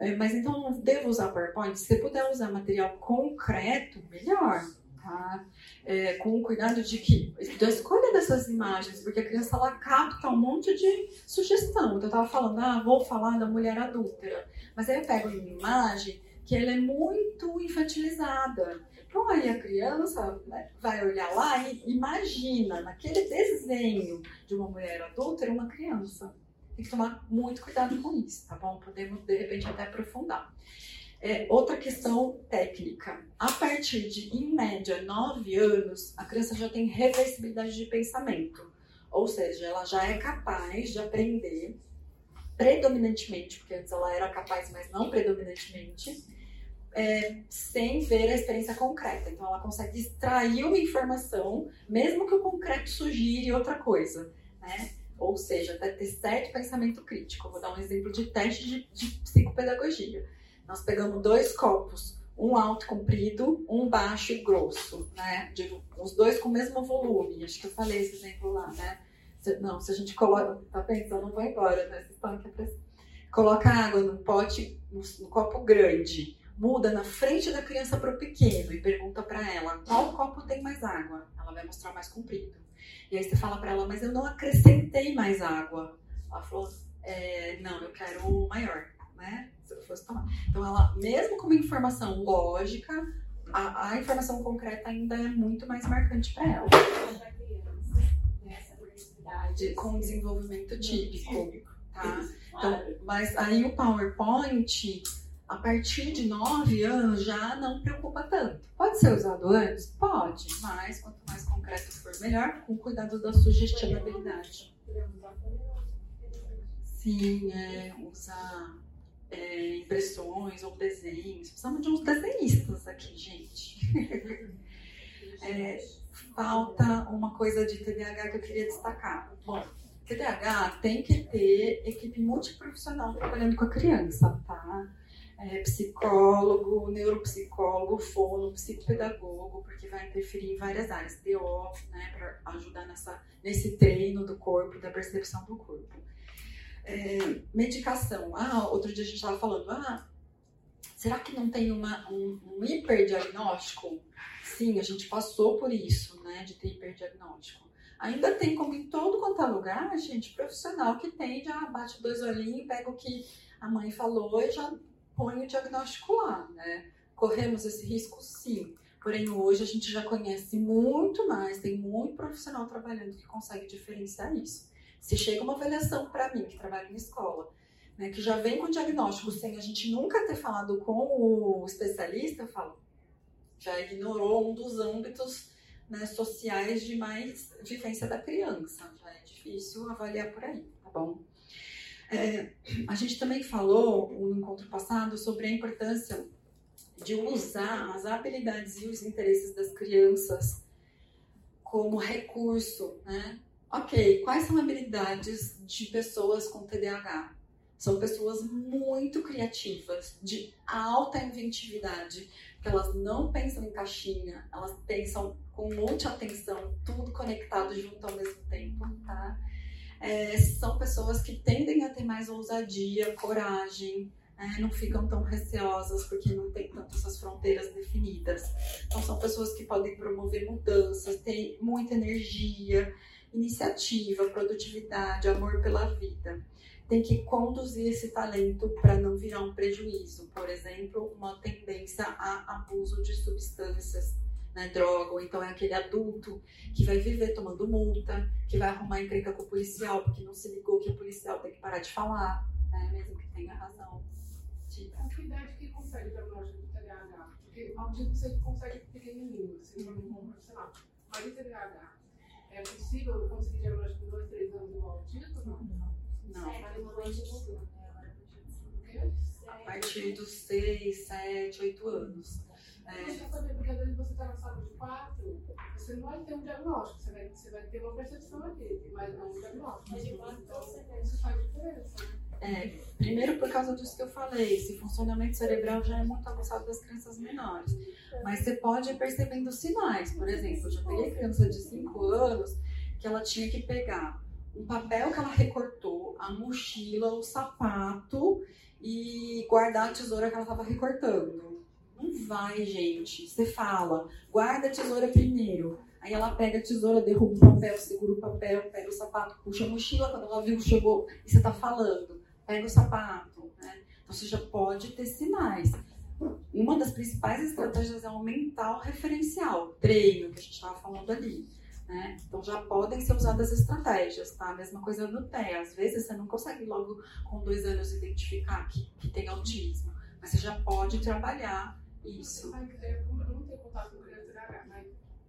é, mas então devo usar PowerPoint? Se puder usar material concreto, melhor. Tá? é, com o cuidado de que da escolha dessas imagens, porque a criança ela capta um monte de sugestão. Então eu estava falando, ah, vou falar da mulher adúltera, mas aí eu pego uma imagem que ela é muito infantilizada. Então aí a criança né, vai olhar lá e imagina naquele desenho de uma mulher adúltera uma criança. Tem que tomar muito cuidado com isso, tá bom? Podemos de repente até aprofundar. É, outra questão técnica. A partir de, em média, 9 anos, a criança já tem reversibilidade de pensamento. Ou seja, ela já é capaz de aprender predominantemente, porque antes ela era capaz, mas não predominantemente, é, sem ver a experiência concreta. Então, ela consegue extrair uma informação, mesmo que o concreto sugire outra coisa, né? Ou seja, até ter certo pensamento crítico. Vou dar um exemplo de teste de, de psicopedagogia nós pegamos dois copos, um alto comprido, um baixo e grosso, né? Os dois com o mesmo volume. Acho que eu falei esse exemplo lá, né? Se, não, se a gente coloca, tá pensando, não vou embora, né? Vocês estão aqui. Coloca água no pote, no, no copo grande, muda na frente da criança para o pequeno e pergunta para ela qual copo tem mais água. Ela vai mostrar mais comprido. E aí você fala para ela, mas eu não acrescentei mais água. Ela falou, é, não, eu quero o maior, né? Fosse tomar. Então, ela, mesmo com uma informação lógica, a, a informação concreta ainda é muito mais marcante para ela. Com desenvolvimento típico, tá? Então, mas aí o PowerPoint, a partir de 9 anos, já não preocupa tanto. Pode ser usado antes? Pode, mas quanto mais concreto for, melhor, com cuidado da sugestionabilidade. Sim, é, usar é, impressões ou desenhos. Precisamos de uns desenhistas aqui, gente. (laughs) é, falta uma coisa de TDAH que eu queria destacar. Bom, TDAH tem que ter equipe multiprofissional trabalhando com a criança, tá? É, psicólogo, neuropsicólogo, fono, psicopedagogo, porque vai interferir em várias áreas, DO, né, para ajudar nessa, nesse treino do corpo, da percepção do corpo. É, medicação. Ah, outro dia a gente estava falando, ah, será que não tem uma, um, um hiperdiagnóstico? Sim, a gente passou por isso, né, de ter hiperdiagnóstico. Ainda tem, como em todo quanto é lugar, gente, profissional que tem, já bate dois olhinhos, pega o que a mãe falou e já põe o diagnóstico lá, né? Corremos esse risco, sim. Porém, hoje a gente já conhece muito mais, tem muito profissional trabalhando que consegue diferenciar isso. Se chega uma avaliação para mim, que trabalho em escola, né, que já vem com diagnóstico sem a gente nunca ter falado com o especialista, eu falo, já ignorou um dos âmbitos né, sociais de mais vivência da criança. Já é difícil avaliar por aí, tá bom? É, a gente também falou no encontro passado sobre a importância de usar as habilidades e os interesses das crianças como recurso, né? Ok, quais são habilidades de pessoas com TDAH? São pessoas muito criativas, de alta inventividade, que elas não pensam em caixinha, elas pensam com muita atenção, tudo conectado junto ao mesmo tempo, tá? É, são pessoas que tendem a ter mais ousadia, coragem, é, não ficam tão receosas porque não tem tanto essas fronteiras definidas. Então, são pessoas que podem promover mudanças, têm muita energia, iniciativa, produtividade, amor pela vida. Tem que conduzir esse talento para não virar um prejuízo. Por exemplo, uma tendência a abuso de substâncias, né, droga, ou então é aquele adulto que vai viver tomando multa, que vai arrumar encrenca com o policial porque não se ligou que o policial tem que parar de falar, né, mesmo que tenha razão. Com que idade que consegue diagnóstico de TDAH? Porque autismo você consegue pequenininho, você não é um profissional. Mas e TDAH? É possível conseguir diagnóstico com 2, 3 anos igual autismo? Não. Não. Porque A partir dos 6, 7, 8 anos. É, Deixa eu saber, porque às vezes você está na sala de quatro, você não vai ter um diagnóstico, você vai, você vai ter uma percepção aqui, mas não um diagnóstico. Mas de quatro Então, a sete. isso faz diferença. né? É, primeiro por causa disso que eu falei, esse funcionamento cerebral já é muito avançado das crianças menores. Mas você pode ir percebendo sinais. Por exemplo, eu já peguei criança de 5 anos que ela tinha que pegar um papel que ela recortou, a mochila, o sapato e guardar a tesoura que ela estava recortando. Não vai, gente. Você fala, guarda a tesoura primeiro. Aí ela pega a tesoura, derruba o papel, segura o papel, pega o sapato, puxa a mochila. Quando ela viu chegou e você tá falando, pega o sapato. Né? Então você já pode ter sinais. Uma das principais estratégias é aumentar o referencial, treino, que a gente estava falando ali. Né? Então já podem ser usadas estratégias, tá? A mesma coisa no TEA. Às vezes você não consegue logo com dois anos identificar que, que tem autismo, mas você já pode trabalhar isso. É, eu não tenho contato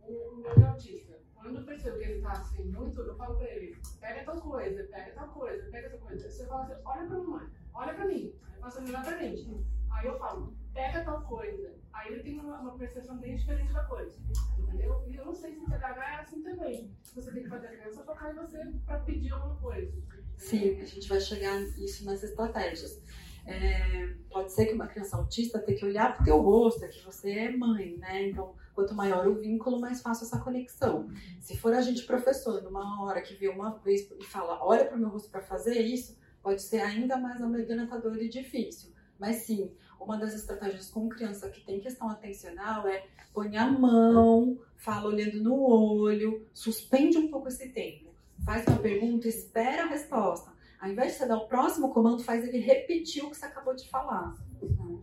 com o meu autista. Quando eu percebo que ele tá assim, muito, eu falo pra ele, pega tal coisa, pega tal coisa, pega tal coisa. Você fala assim, olha pra mamãe, olha pra mim. Aí eu faço assim, olha pra mim. Aí eu falo, pega tal coisa. Aí ele tem uma, uma percepção bem diferente da coisa. Entendeu? E eu não sei se TDAH é assim também. Você tem que fazer a criança focar em você pra pedir alguma coisa. Sim, a gente vai chegar nisso nas estratégias. É, pode ser que uma criança autista tenha que olhar pro teu rosto, é que você é mãe, né? Então, quanto maior o vínculo, mais fácil essa conexão. Se for a gente professor, numa hora que vê uma vez e fala, olha pro meu rosto para fazer isso, pode ser ainda mais amedrontador e difícil. Mas sim, uma das estratégias com criança que tem questão atencional é põe a mão, fala olhando no olho, suspende um pouco esse tempo. Faz uma pergunta, espera a resposta. Ao invés de você dar o próximo comando, faz ele repetir o que você acabou de falar.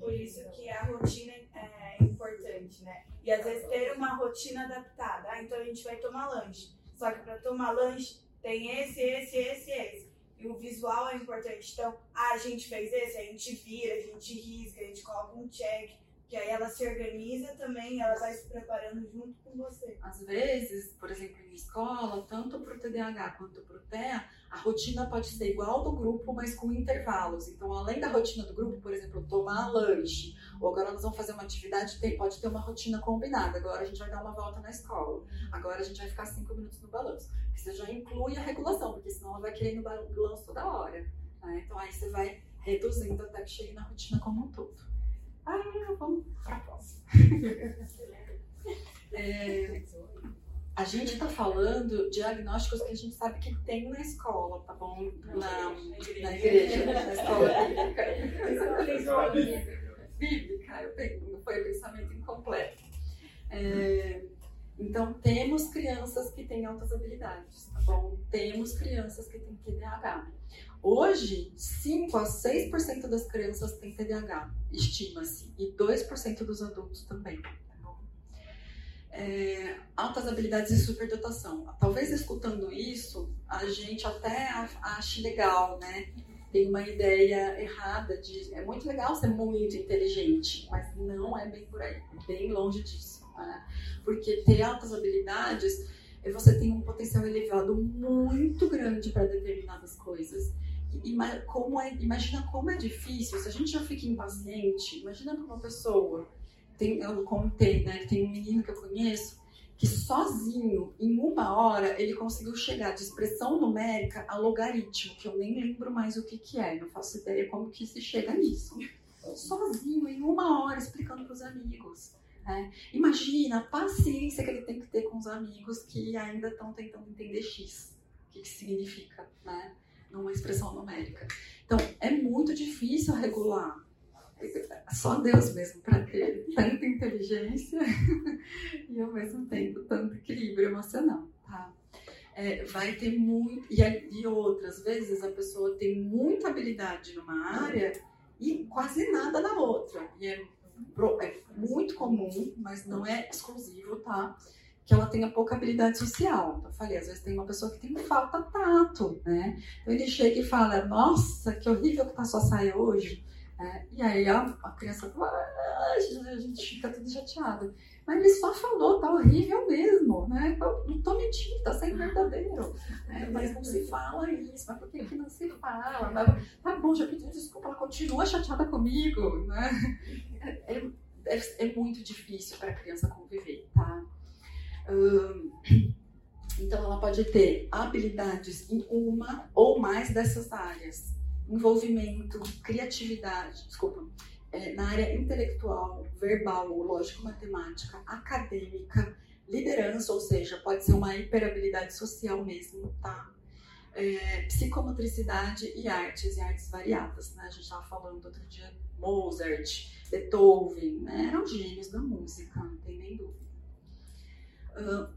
Por isso que a rotina é importante, né? E às vezes ter uma rotina adaptada. Ah, então a gente vai tomar lanche. Só que para tomar lanche tem esse, esse, esse, esse. E o visual é importante. Então, ah, a gente fez esse, a gente vira, a gente risca, a gente coloca um check. Que aí ela se organiza também, ela vai se preparando junto com você. Às vezes, por exemplo, em escola, tanto para o TDAH quanto para o TEA, a rotina pode ser igual do grupo, mas com intervalos. Então, além da rotina do grupo, por exemplo, tomar lanche, ou agora nós vamos fazer uma atividade, pode ter uma rotina combinada. Agora a gente vai dar uma volta na escola. Agora a gente vai ficar cinco minutos no balanço. Que você já inclui a regulação, porque senão ela vai querer ir no balanço toda hora. né? Então aí você vai reduzindo até que chegue na rotina como um todo. Ah, vamos para a próxima. (laughs) É, a gente está falando diagnósticos que a gente sabe que tem na escola, tá bom? Na, na igreja, na escola bíblica. Bíblica, eu penso, foi o pensamento incompleto. É, Então, temos crianças que têm altas habilidades, tá bom? Temos crianças que têm TDAH. Hoje, 5 a 6% das crianças têm TDAH, estima-se, e 2% dos adultos também. É, altas habilidades e superdotação. Talvez escutando isso, a gente até ache legal, né? Tem uma ideia errada de é muito legal ser muito inteligente, mas não é bem por aí, bem longe disso. Né? Porque ter altas habilidades, é você tem um potencial elevado muito grande para determinadas coisas. E, como é, imagina como é difícil, se a gente já fica impaciente, imagina para uma pessoa, tem, eu contei, né, tem um menino que eu conheço, que sozinho, em uma hora, ele conseguiu chegar de expressão numérica a logaritmo, que eu nem lembro mais o que, que é, não faço ideia como que se chega nisso. Sozinho, em uma hora, explicando para os amigos. Né? Imagina a paciência que ele tem que ter com os amigos que ainda estão tentando entender X, o que, que significa, né? numa expressão numérica. Então, é muito difícil regular. Só Deus mesmo para ter tanta inteligência (laughs) e ao mesmo tempo tanto equilíbrio emocional, tá? É, vai ter muito e, e outras vezes a pessoa tem muita habilidade numa área e quase nada na outra. E é é muito comum, mas não é exclusivo, tá? Que ela tenha pouca habilidade social. Eu falei, às vezes tem uma pessoa que tem falta tato, né? Então ele chega e fala, nossa, que horrível que tá sua saia hoje. É, e aí a, a criança fala, ah, a gente fica tudo chateada. Mas ele só falou, tá horrível mesmo, né? Eu não tô mentindo, tá sendo verdadeiro. É, mas não se fala isso, mas por que, que não se fala? Tá bom, já pedi desculpa, ela continua chateada comigo, né? É, é, é muito difícil para a criança conviver, tá? Hum, então, ela pode ter habilidades em uma ou mais dessas áreas. Envolvimento, criatividade, desculpa, é, na área intelectual, verbal, lógico-matemática, acadêmica, liderança, ou seja, pode ser uma hiperabilidade social mesmo, tá? É, psicomotricidade e artes, e artes variadas, né? A gente estava falando outro dia, Mozart, Beethoven, né? Eram gênios da música, não tem nem dúvida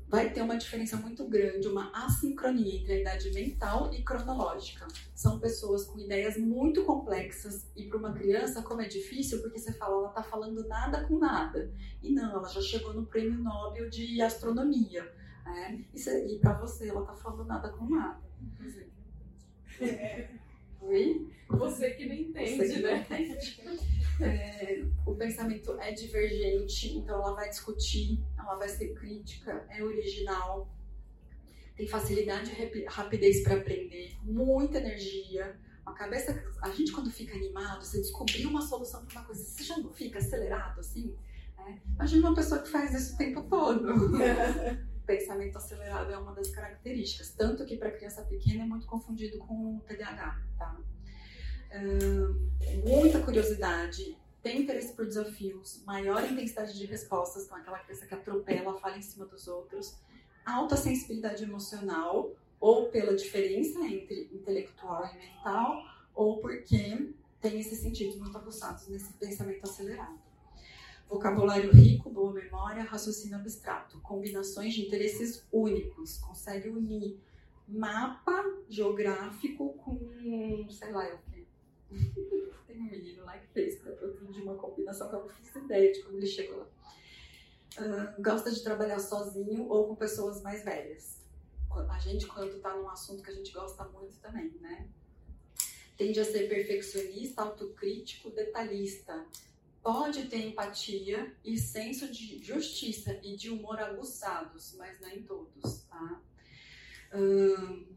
vai ter uma diferença muito grande, uma assincronia entre a idade mental e cronológica. São pessoas com ideias muito complexas e para uma criança, como é difícil, porque você fala, ela está falando nada com nada. E não, ela já chegou no prêmio Nobel de Astronomia. Né? E, e para você, ela está falando nada com nada. É. Oi? Você que não entende, Você que não né? entende. É, o pensamento é divergente, então ela vai discutir, ela vai ser crítica, é original, tem facilidade e rapidez para aprender, muita energia. A cabeça, a gente quando fica animado, você descobriu uma solução para uma coisa, você já não fica acelerado assim? É? Imagina uma pessoa que faz isso o tempo todo. (laughs) pensamento acelerado é uma das características, tanto que para criança pequena é muito confundido com o TDAH, tá? muita curiosidade, tem interesse por desafios, maior intensidade de respostas, então aquela criança que atropela, fala em cima dos outros, alta sensibilidade emocional, ou pela diferença entre intelectual e mental, ou porque tem esses sentidos muito aguçados nesse pensamento acelerado. Vocabulário rico, boa memória, raciocínio abstrato, combinações de interesses únicos, consegue unir mapa geográfico com, sei lá, (laughs) Tem um menino lá que fez para de uma combinação que eu não fiz ideia de como ele chegou lá. Uh, gosta de trabalhar sozinho ou com pessoas mais velhas. A gente, quando está num assunto que a gente gosta muito também, né? Tende a ser perfeccionista, autocrítico, detalhista. Pode ter empatia e senso de justiça e de humor aguçados, mas nem todos, tá? Uh,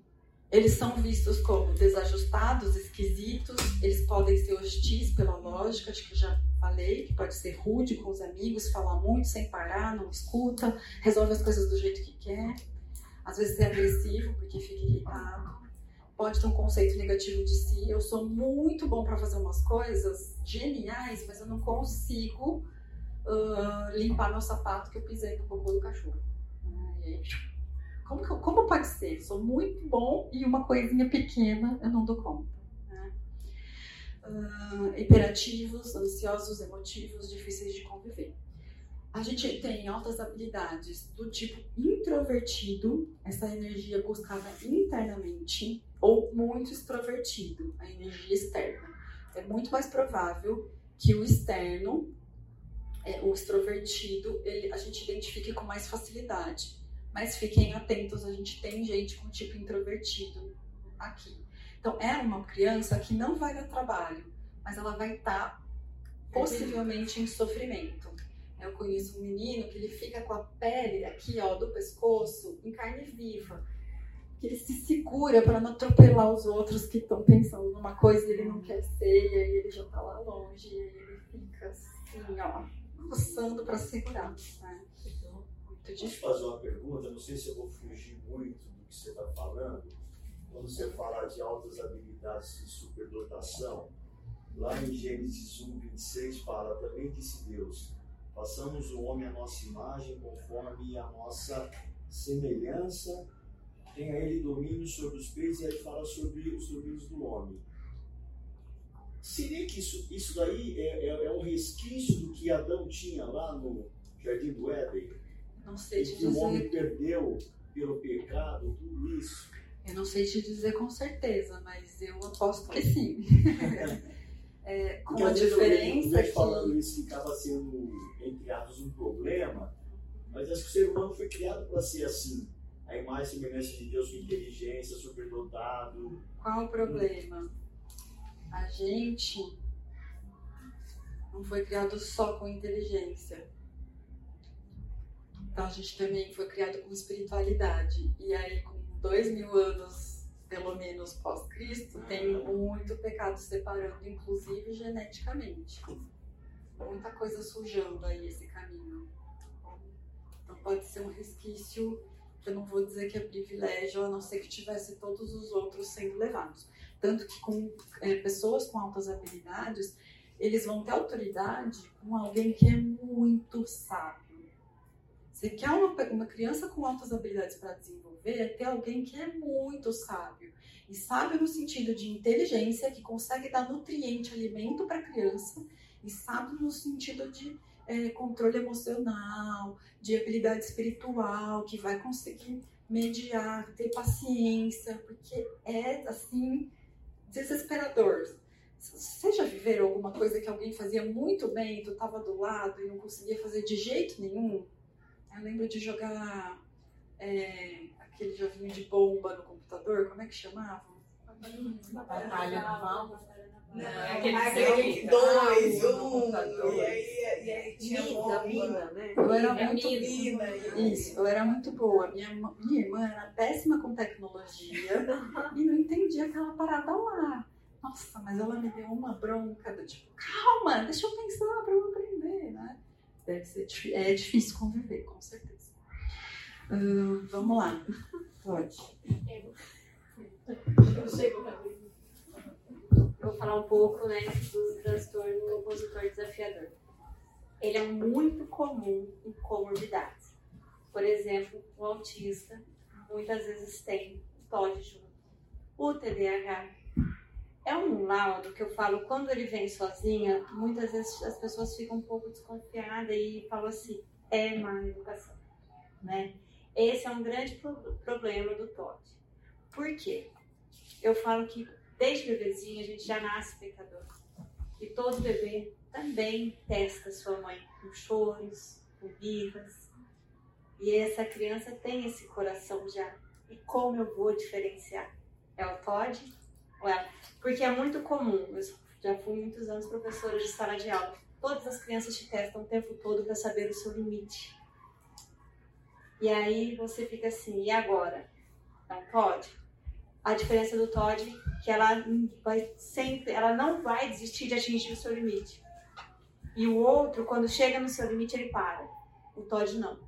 eles são vistos como desajustados, esquisitos, eles podem ser hostis pela lógica, acho que já falei, que pode ser rude com os amigos, falar muito sem parar, não escuta, resolve as coisas do jeito que quer, às vezes é agressivo porque fica irritado, pode ter um conceito negativo de si. Eu sou muito bom para fazer umas coisas geniais, mas eu não consigo uh, limpar meu sapato que eu pisei no cocô do cachorro. E aí, como, como pode ser? Sou muito bom e uma coisinha pequena eu não dou conta. Né? Uh, hiperativos, ansiosos, emotivos, difíceis de conviver. A gente tem altas habilidades do tipo introvertido, essa energia buscada internamente, ou muito extrovertido, a energia externa. É muito mais provável que o externo, é, o extrovertido, ele, a gente identifique com mais facilidade. Mas fiquem atentos, a gente tem gente com tipo introvertido aqui. Então, é uma criança que não vai dar trabalho, mas ela vai estar possivelmente em sofrimento. Eu conheço um menino que ele fica com a pele aqui, ó, do pescoço em carne viva. Que ele se segura para não atropelar os outros que estão pensando numa coisa e ele não quer ser, e aí ele já tá lá longe, e aí ele fica assim, ó, coçando para segurar. Né? Muito Posso difícil. fazer uma pergunta? Não sei se eu vou fugir muito do que você está falando. Quando você falar de altas habilidades de superdotação, lá em Gênesis 1, 26 fala, também disse Deus, façamos o homem à nossa imagem, conforme a nossa semelhança, tenha ele domínio sobre os peixes, e aí fala sobre os domínios do homem. Seria que isso, isso daí é, é, é um resquício do que Adão tinha lá no Jardim do Éden? Não sei E te que o homem dizer, perdeu pelo pecado, tudo isso. eu não sei te dizer com certeza, mas eu aposto que sim. (laughs) É, com Porque a eu diferença gente que falando isso acaba sendo, entre aspas, um problema, mas acho que o ser humano foi criado para ser assim. A imagem e semelhança de Deus com inteligência, superdotado. Qual o problema? A gente não foi criado só com inteligência. Então a gente também foi criado com espiritualidade. E aí, com dois mil anos, pelo menos, pós-Cristo, tem muito pecado separando, inclusive geneticamente. Muita coisa sujando aí esse caminho. Então pode ser um resquício que eu não vou dizer que é privilégio, a não ser que tivesse todos os outros sendo levados. Tanto que com é, pessoas com altas habilidades, eles vão ter autoridade com alguém que é muito sábio. Você quer uma, uma criança com altas habilidades para desenvolver, é ter alguém que é muito sábio. E sábio no sentido de inteligência, que consegue dar nutriente, alimento para a criança, e sábio no sentido de é, controle emocional, de habilidade espiritual, que vai conseguir mediar, ter paciência, porque é assim desesperador. Vocês já viveram alguma coisa que alguém fazia muito bem, tu tava do lado e não conseguia fazer de jeito nenhum? Eu lembro de jogar é, aquele joguinho de bomba no computador, como é que chamava? Batalha naval. Não, É aquele aquele que dois, um, e aí, e aí tinha Mina, mina, né? Eu era muito mina, Isso, eu era muito boa. Minha, irmã- minha irmã era péssima com tecnologia e não entendia aquela parada lá. Nossa, mas ela me deu uma bronca do tipo, calma, deixa eu pensar pra eu aprender? Deve ser é difícil conviver, com certeza. Ahn, vamos lá. Pode. Eu chego vou falar um pouco né, do transtorno opositor desafiador. Ele é muito comum em comorbidades. Por exemplo, o autista muitas vezes tem TOD junto. O TDAH é um laudo que eu falo, quando ele vem sozinha, muitas vezes as pessoas ficam um pouco desconfiadas e falam assim, é má educação, né? Esse é um grande pro- problema do TOD. Por quê? Eu falo que desde bebezinho a gente já nasce pecador. E todo bebê também testa sua mãe com choros, com birras. E essa criança tem esse coração já. E como eu vou diferenciar? É o Todd ou ela? Porque é muito comum. Eu já fui muitos anos professora de sala de aula. Todas as crianças te testam o tempo todo para saber o seu limite. E aí você fica assim, e agora? Um Todd? A diferença do Todd que ela vai sempre, ela não vai desistir de atingir o seu limite. E o outro, quando chega no seu limite, ele para. O Todd não,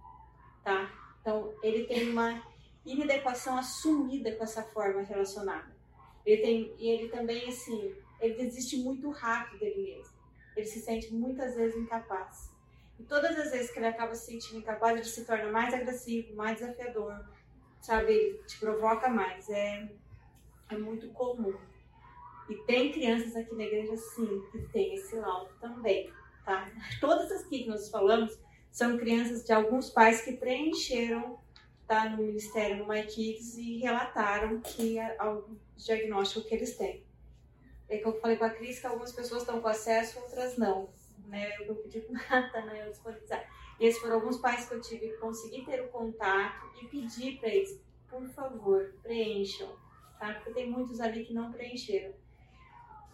tá? Então, ele tem uma inadequação assumida com essa forma relacionada. Ele tem, e ele também, assim, ele desiste muito rápido dele mesmo. Ele se sente muitas vezes incapaz. E todas as vezes que ele acaba se sentindo incapaz, ele se torna mais agressivo, mais desafiador, sabe? Ele te provoca mais. É, é muito comum. E tem crianças aqui na igreja, sim, que tem esse laudo também, tá? Todas as que nós falamos são crianças de alguns pais que preencheram tá, no Ministério, no MyKids, e relataram que é algum diagnóstico que eles têm. É que eu falei com a Cris que algumas pessoas estão com acesso, outras não. Né? (laughs) Eu pedi para Natanael disponibilizar. E esses foram alguns pais que eu tive que conseguir ter o contato e pedir para eles, por favor, preencham, tá? Porque tem muitos ali que não preencheram.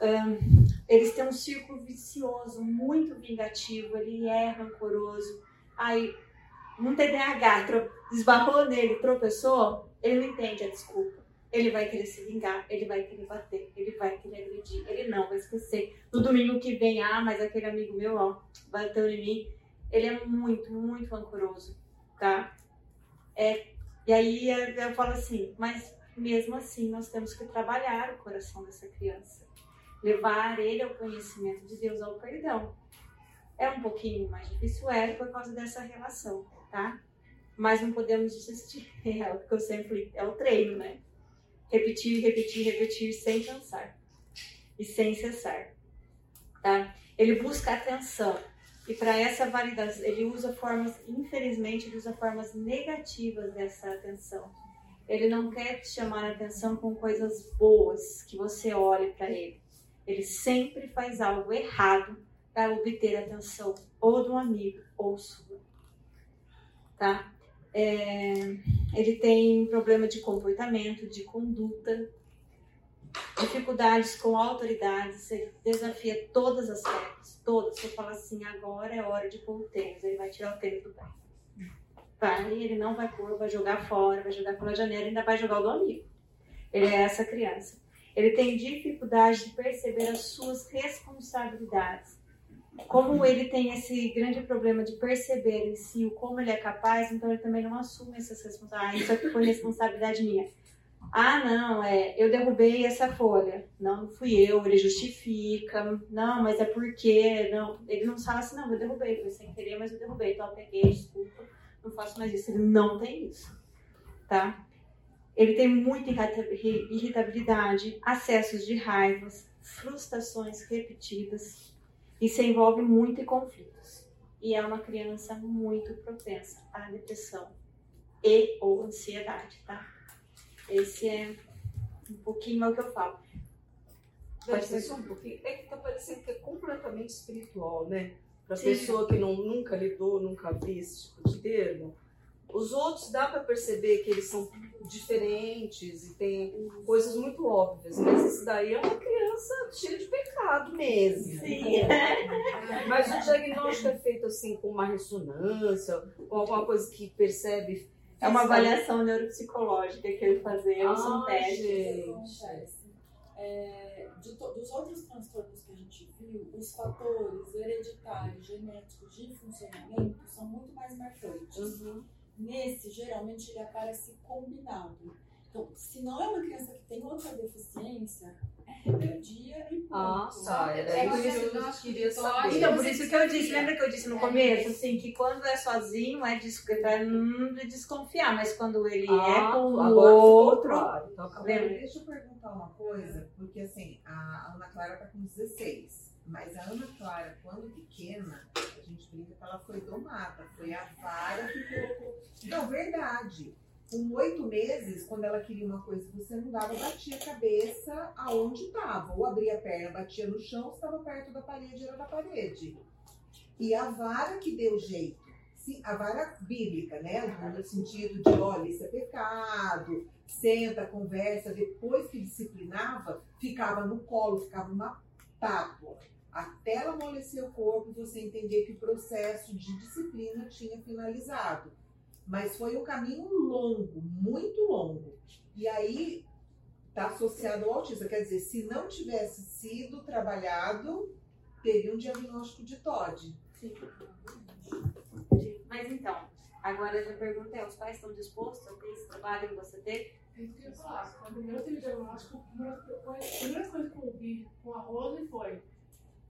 Um, eles têm um círculo vicioso, muito vingativo, ele é rancoroso. Aí, um TDAH esbarrou nele, tropeçou, ele não entende a desculpa. Ele vai querer se vingar, ele vai querer bater, ele vai querer agredir, ele não vai esquecer. No domingo que vem, ah, mas aquele amigo meu, ó, bateu em mim. Ele é muito, muito rancoroso, tá? É, e aí eu falo assim, mas mesmo assim nós temos que trabalhar o coração dessa criança. Levar ele ao conhecimento de Deus, ao perdão. É um pouquinho mais difícil, é, por causa dessa relação, tá? Mas não podemos desistir. (laughs) É o que eu sempre. É o treino, né? repetir, repetir, repetir sem cansar e sem cessar. Tá? Ele busca atenção e para essa validação ele usa formas, infelizmente, ele usa formas negativas dessa atenção. Ele não quer te chamar a atenção com coisas boas que você olhe para ele. Ele sempre faz algo errado para obter a atenção ou do amigo ou sua. Tá? É, ele tem problema de comportamento, de conduta, dificuldades com autoridades, você desafia todas as regras, todas. Você fala assim, agora é hora de pôr o tênis, ele vai tirar o tênis do pé. Vai, ele não vai pôr, vai jogar fora, vai jogar pela janela, ainda vai jogar o do amigo. Ele é essa criança. Ele tem dificuldade de perceber as suas responsabilidades como ele tem esse grande problema de perceber em si o como ele é capaz, então ele também não assume essas responsabilidades. Ah, isso aqui foi responsabilidade minha. Ah, não, é, eu derrubei essa folha. Não, fui eu, ele justifica. Não, mas é porque, não, ele não fala assim, não, eu derrubei, foi sem querer, mas eu derrubei, então eu peguei, desculpa, não faço mais isso. Ele não tem isso, tá? Ele tem muita irritabilidade, acessos de raivas, frustrações repetidas, e se envolve muito em conflitos. E é uma criança muito propensa à depressão e ou ansiedade, tá? Esse é um pouquinho o que eu falo. Pode ser só um pouquinho? É que tá parecendo que é completamente espiritual, né? Para pessoa que não, nunca lidou, nunca viu esse tipo de termo. Os outros dá para perceber que eles são diferentes e tem coisas muito óbvias, mas esse daí é uma criança cheia de pecado mesmo. Sim. (laughs) Mas o diagnóstico é feito assim com uma ressonância, com alguma coisa que percebe. É uma avaliação neuropsicológica que ele fazia, ah, são testes. É, de dos outros transtornos que a gente viu, os fatores hereditários, genéticos de funcionamento são muito mais marcantes. Uhum. Nesse, geralmente, ele aparece combinado. Então, se não é uma criança que tem outra deficiência, é rebeldia e ponto. Ah, tá. É, por isso que eu queria saber. Então, por isso que eu disse, lembra que eu disse no começo, assim, que quando é sozinho é para não desconfiar, mas quando ele ah, é com o outro... Claro. Então, lembra? Deixa eu perguntar uma coisa, porque assim, a Ana Clara tá com 16. Mas a Ana Clara, quando pequena, a gente brinca que ela foi domada. Foi a vara que colocou. Não, verdade. Com oito meses, quando ela queria uma coisa que você não dava, batia a cabeça aonde estava. Ou abria a perna, batia no chão, estava perto da parede, era da parede. E a vara que deu jeito. Sim, a vara bíblica, né? No sentido de, olha, isso é pecado, senta, conversa. Depois que disciplinava, ficava no colo, ficava uma tábua até ela amolecer o corpo e você entender que o processo de disciplina tinha finalizado. Mas foi um caminho longo, muito longo. E aí está associado ao autismo. Quer dizer, se não tivesse sido trabalhado, teria um diagnóstico de TOD. Sim. Mas então, agora a pergunta é: os pais estão dispostos a ter esse trabalho que você teve? Isso que eu ia falar. Quando eu tive diagnóstico, a primeira coisa que eu ouvi com a Rose foi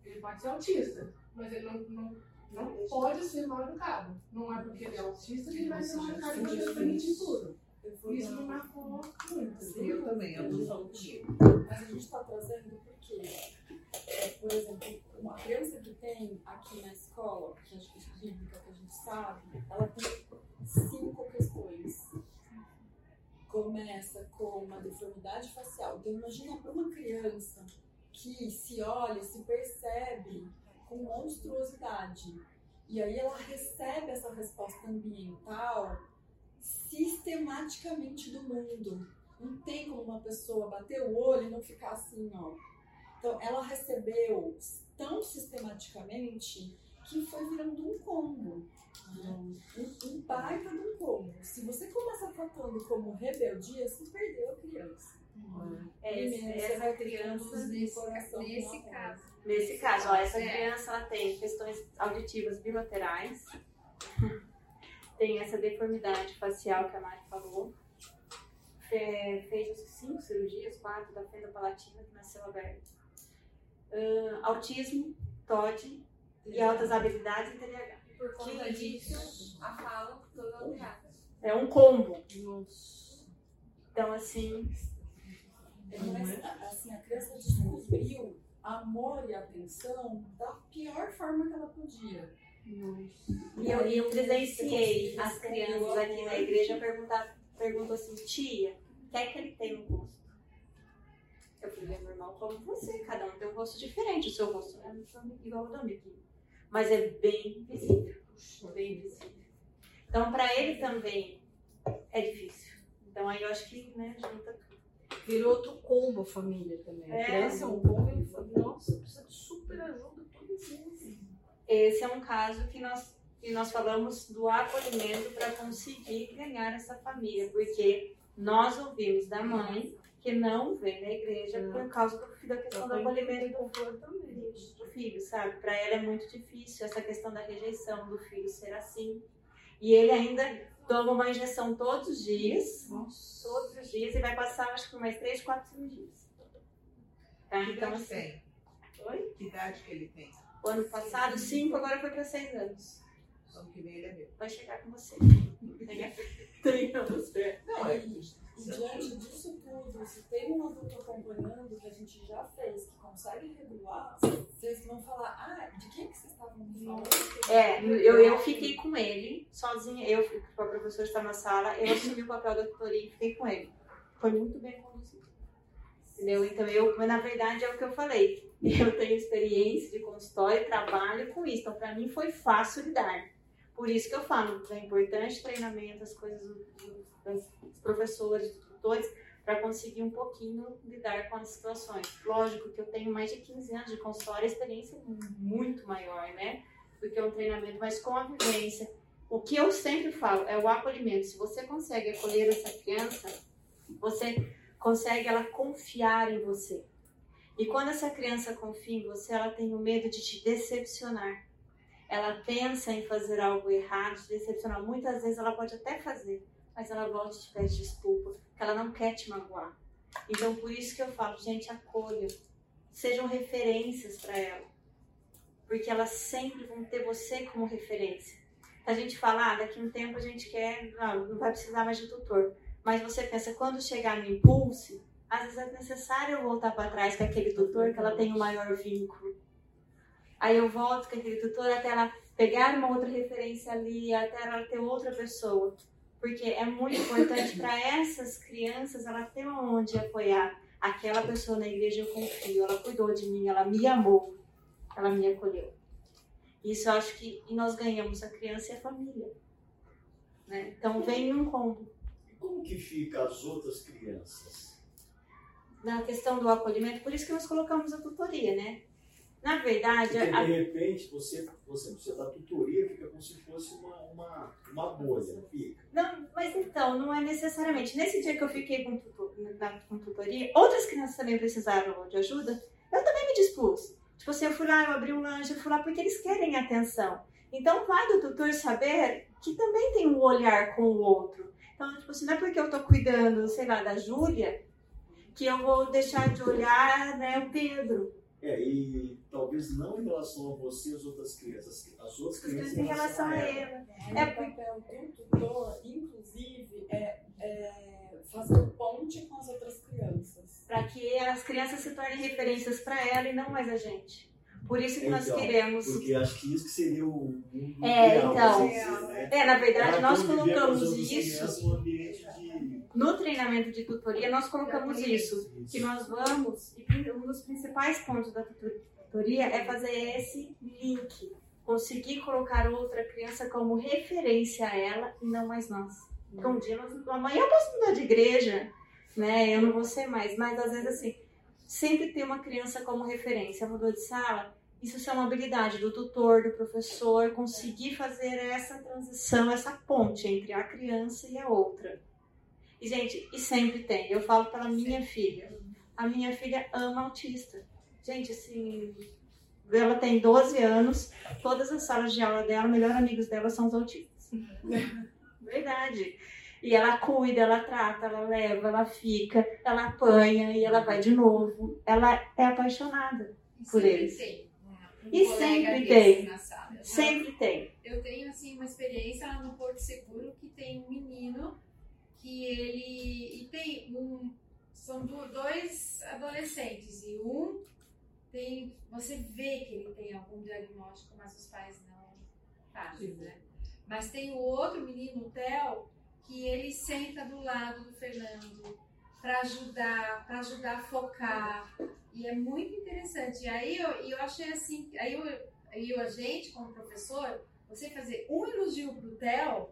ele pode ser autista, mas ele não, não, não pode ser mal educado. Não é porque ele é autista que ele vai ser mal educado e vai permitir tudo. Isso me marcou muito. Eu também, eu Mas a gente está trazendo porque, é, por exemplo, uma criança que tem aqui na escola, que a gente bíblica que a gente sabe? Ela tem cinco questões. Começa com uma deformidade facial. Então, imagina para uma criança que se olha, se percebe com monstruosidade. E aí ela recebe essa resposta ambiental sistematicamente do mundo. Não tem como uma pessoa bater o olho e não ficar assim, ó. Então, ela recebeu tão sistematicamente que foi virando um combo. Um, um baita de um combo. Se você começa tratando como rebeldia, você perdeu a criança. É, essa- você essa vai criança, criando nesse, nesse caso. Nesse caso, ó, essa É. criança ela tem questões auditivas bilaterais, (laughs) tem essa deformidade facial que a Mari falou, Fe- fez cinco cirurgias, quatro da fenda palatina que nasceu aberta, Ahn, autismo, TOD e altas habilidades e TDAH. Por conta disso, a fala toda alterada. É um combo. Então, assim, Mas, assim, a criança descobriu amor e atenção da pior forma que ela podia. E eu, e eu presenciei as crianças aqui na igreja perguntar, perguntam assim, tia, o que é que ele tem no rosto? Eu falei, é normal como você, cada um tem um rosto diferente, o seu rosto é igual ao do amiguinho. Mas é bem visível, bem visível. Então, para ele também é difícil. Então, aí eu acho que, né, junta tudo. Virou outro combo a família também. A É. criança é um combo e fala, nossa, precisa de super ajuda, tudo isso. Esse é um caso que nós, que nós falamos do acolhimento para conseguir ganhar essa família, porque nós ouvimos da mãe que não vem na igreja por causa do, da questão do acolhimento do, do filho, sabe? Para ela é muito difícil essa questão da rejeição do filho ser assim. E ele ainda toma uma injeção todos os dias, todos os dias, e vai passar acho que mais três, quatro cirurgias. Tá? Que Então, idade assim, tem? Oi? Que idade que ele tem? o ano passado, cinco, agora foi para seis anos. Ano que vem ele é meu. vai chegar com você. (laughs) Tem você. Não, é E, e diante disso tudo, se tem um adulto acompanhando, que a gente já fez, que consegue regular, vocês vão falar, ah, de quem que vocês estavam falando? É, eu, eu fiquei com ele, sozinha, eu, a professora está na sala, eu assumi o papel da tutoria e fiquei com ele. Foi muito bem conduzido. Entendeu? Então, eu, mas na verdade é o que eu falei. (laughs) Eu tenho experiência de consultório trabalho com isso. Então, para mim foi fácil lidar. Por isso que eu falo, é importante treinamento, as coisas do- do- das professoras, dos tutores, para conseguir um pouquinho lidar com as situações. Lógico que eu tenho mais de 15 anos de consultório, a experiência é muito maior, né? Porque é um treinamento, mas com a vivência. O que eu sempre falo é o acolhimento. Se você consegue acolher essa criança, você consegue ela confiar em você. E quando essa criança confia em você, ela tem o medo de te decepcionar. Ela pensa em fazer algo errado, te decepcionar. Muitas vezes ela pode até fazer, mas ela volta e te pede desculpa, porque ela não quer te magoar. Então, por isso que eu falo, gente, acolha. Sejam referências para ela. Porque elas sempre vão ter você como referência. A gente fala, ah, daqui a um tempo a gente quer, não, não vai precisar mais de tutor. Mas você pensa, quando chegar no impulso, às vezes é necessário voltar para trás com aquele tutor que ela tem o maior vínculo. Aí eu volto com aquele tutor até ela pegar uma outra referência ali, até ela ter outra pessoa. Porque é muito importante para essas crianças ela ter onde apoiar. Aquela pessoa na igreja eu confio, ela cuidou de mim, ela me amou, ela me acolheu. Isso eu acho que e nós ganhamos a criança e a família. Né? Então vem um combo. E como que fica as outras crianças? na questão do acolhimento, por isso que nós colocamos a tutoria, né? Na verdade, Porque a- de repente você, você, você dá tutoria, fica como se fosse uma, uma, uma bolha, não fica? não, mas então, não é necessariamente. Nesse dia que eu fiquei com, tutor, na, com tutoria, outras crianças também precisaram de ajuda, eu também me dispus. Tipo assim, eu fui lá, eu abri um lanche, eu fui lá porque eles querem atenção. Então, vai do tutor saber que também tem um olhar com o outro. Então, tipo assim, não é porque eu tô cuidando, sei lá, da Júlia, que eu vou deixar de olhar, né, o Pedro. É, e talvez não em relação a você e as outras crianças, as outras crianças Em relação a ela. ela. O É papel do tutor, inclusive, é, é fazer ponte com as outras crianças. para que as crianças se tornem referências para ela e não mais a gente. Por isso que nós Então, queremos. Porque acho que isso que seria o mundo É, ideal, então. assim, né? É, na verdade, nós colocamos isso de... no treinamento de tutoria, nós colocamos isso. Que nós vamos, e um dos principais pontos da tutoria é fazer esse link. Conseguir colocar outra criança como referência a ela e não mais nós. Então, um dia, nós, amanhã eu posso mudar de igreja, né? Eu não vou ser mais. Mas, às vezes, assim, sempre ter uma criança como referência. Mudou de sala, isso é uma habilidade do tutor, do professor, conseguir fazer essa transição, essa ponte entre a criança e a outra. E, gente, e sempre tem. Eu falo para minha filha. A minha filha ama autista. Gente, assim, ela tem 12 anos, todas as salas de aula dela, melhores amigos dela são os autistas. (laughs) Verdade. E ela cuida, ela trata, ela leva, ela fica, ela apanha e ela vai de novo. Ela é apaixonada por eles. um E sempre tem. na sala. Eu- Sempre tem. Eu tenho assim uma experiência lá no Porto Seguro que tem um menino que ele e tem um são do- dois adolescentes e um tem você vê que ele tem algum diagnóstico, mas os pais não fazem, né? Mas tem o outro menino, o Theo, que ele senta do lado do Fernando para ajudar, para ajudar a focar. E é muito interessante. E aí eu, eu achei assim, aí eu, eu a gente como professor, você fazer um elogio pro Theo,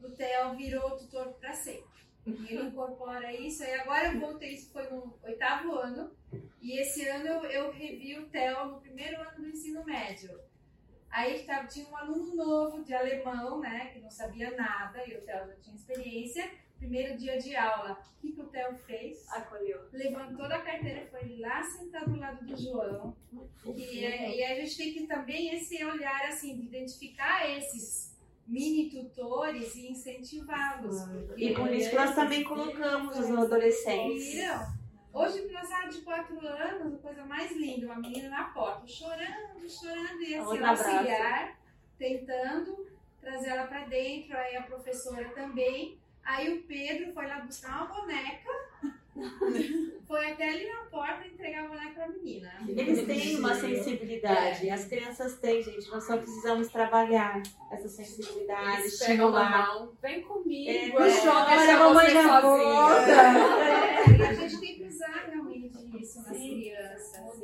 o Theo virou tutor para sempre. Ele incorpora isso. E agora eu voltei, isso foi no oitavo ano. E esse ano eu, eu revi o Theo no primeiro ano do ensino médio. Aí tava, tinha um aluno novo de alemão, né, que não sabia nada, e o Theo já tinha experiência. Primeiro dia de aula, o que, que o Theo fez? Acolheu. Levantou da carteira, foi lá sentar do lado do João. E, é- e a gente tem que também esse olhar assim, de identificar esses mini tutores e incentivá-los. E por isso que nós também colocamos os adolescentes. Viram? Hoje, criançada de 4 anos, a coisa mais linda, uma menina na porta, chorando, chorando, e assim, auxiliar tentando trazer ela pra dentro, aí a professora também. Aí o Pedro foi lá buscar uma boneca, (laughs) foi até ali na porta entregar a boneca pra menina. Eles têm uma sensibilidade, as crianças têm, gente. Nós só precisamos trabalhar essa sensibilidade, Eles estimular. mão, vem comigo. É, é, chora, a mamãe já volta. É, e a gente tem que usar realmente isso nas Sim. crianças.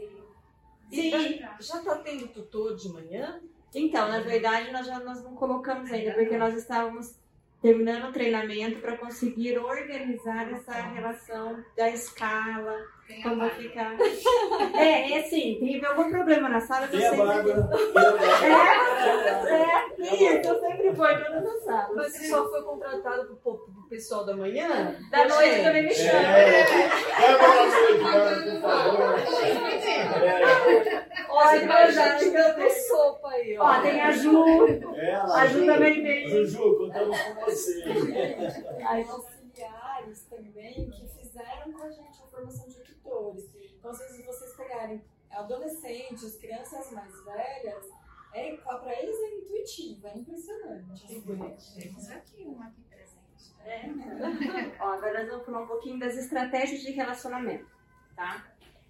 Sim. Já tá tendo tutor de manhã? Então, na verdade, nós já nós não colocamos ainda, porque nós estávamos terminando o treinamento para conseguir organizar essa relação da escala, Tem como Bárbara. ficar. É, é assim, teve algum problema na sala, eu Tem sempre. Tem a Bárbara. É, isso, eu sempre vou em todas as salas. Mas você só foi contratado pro, po- pro pessoal da manhã? Da noite também me chama. É, vai pra noite, Bárbara, por favor. É, Olha, mas já te dando sopa aí, ó. Ó, tem a Ju, é ela, a Ju Ju. também veio. Juju, contamos com você. Aí, auxiliares também que fizeram com a gente a formação de tutores. Então, às vezes, vocês pegarem adolescentes, crianças mais velhas, é, para eles é intuitivo, é impressionante. assim. Temos aqui uma aqui presente. É. (laughs) Ó, agora nós vamos falar um pouquinho das estratégias de relacionamento, tá?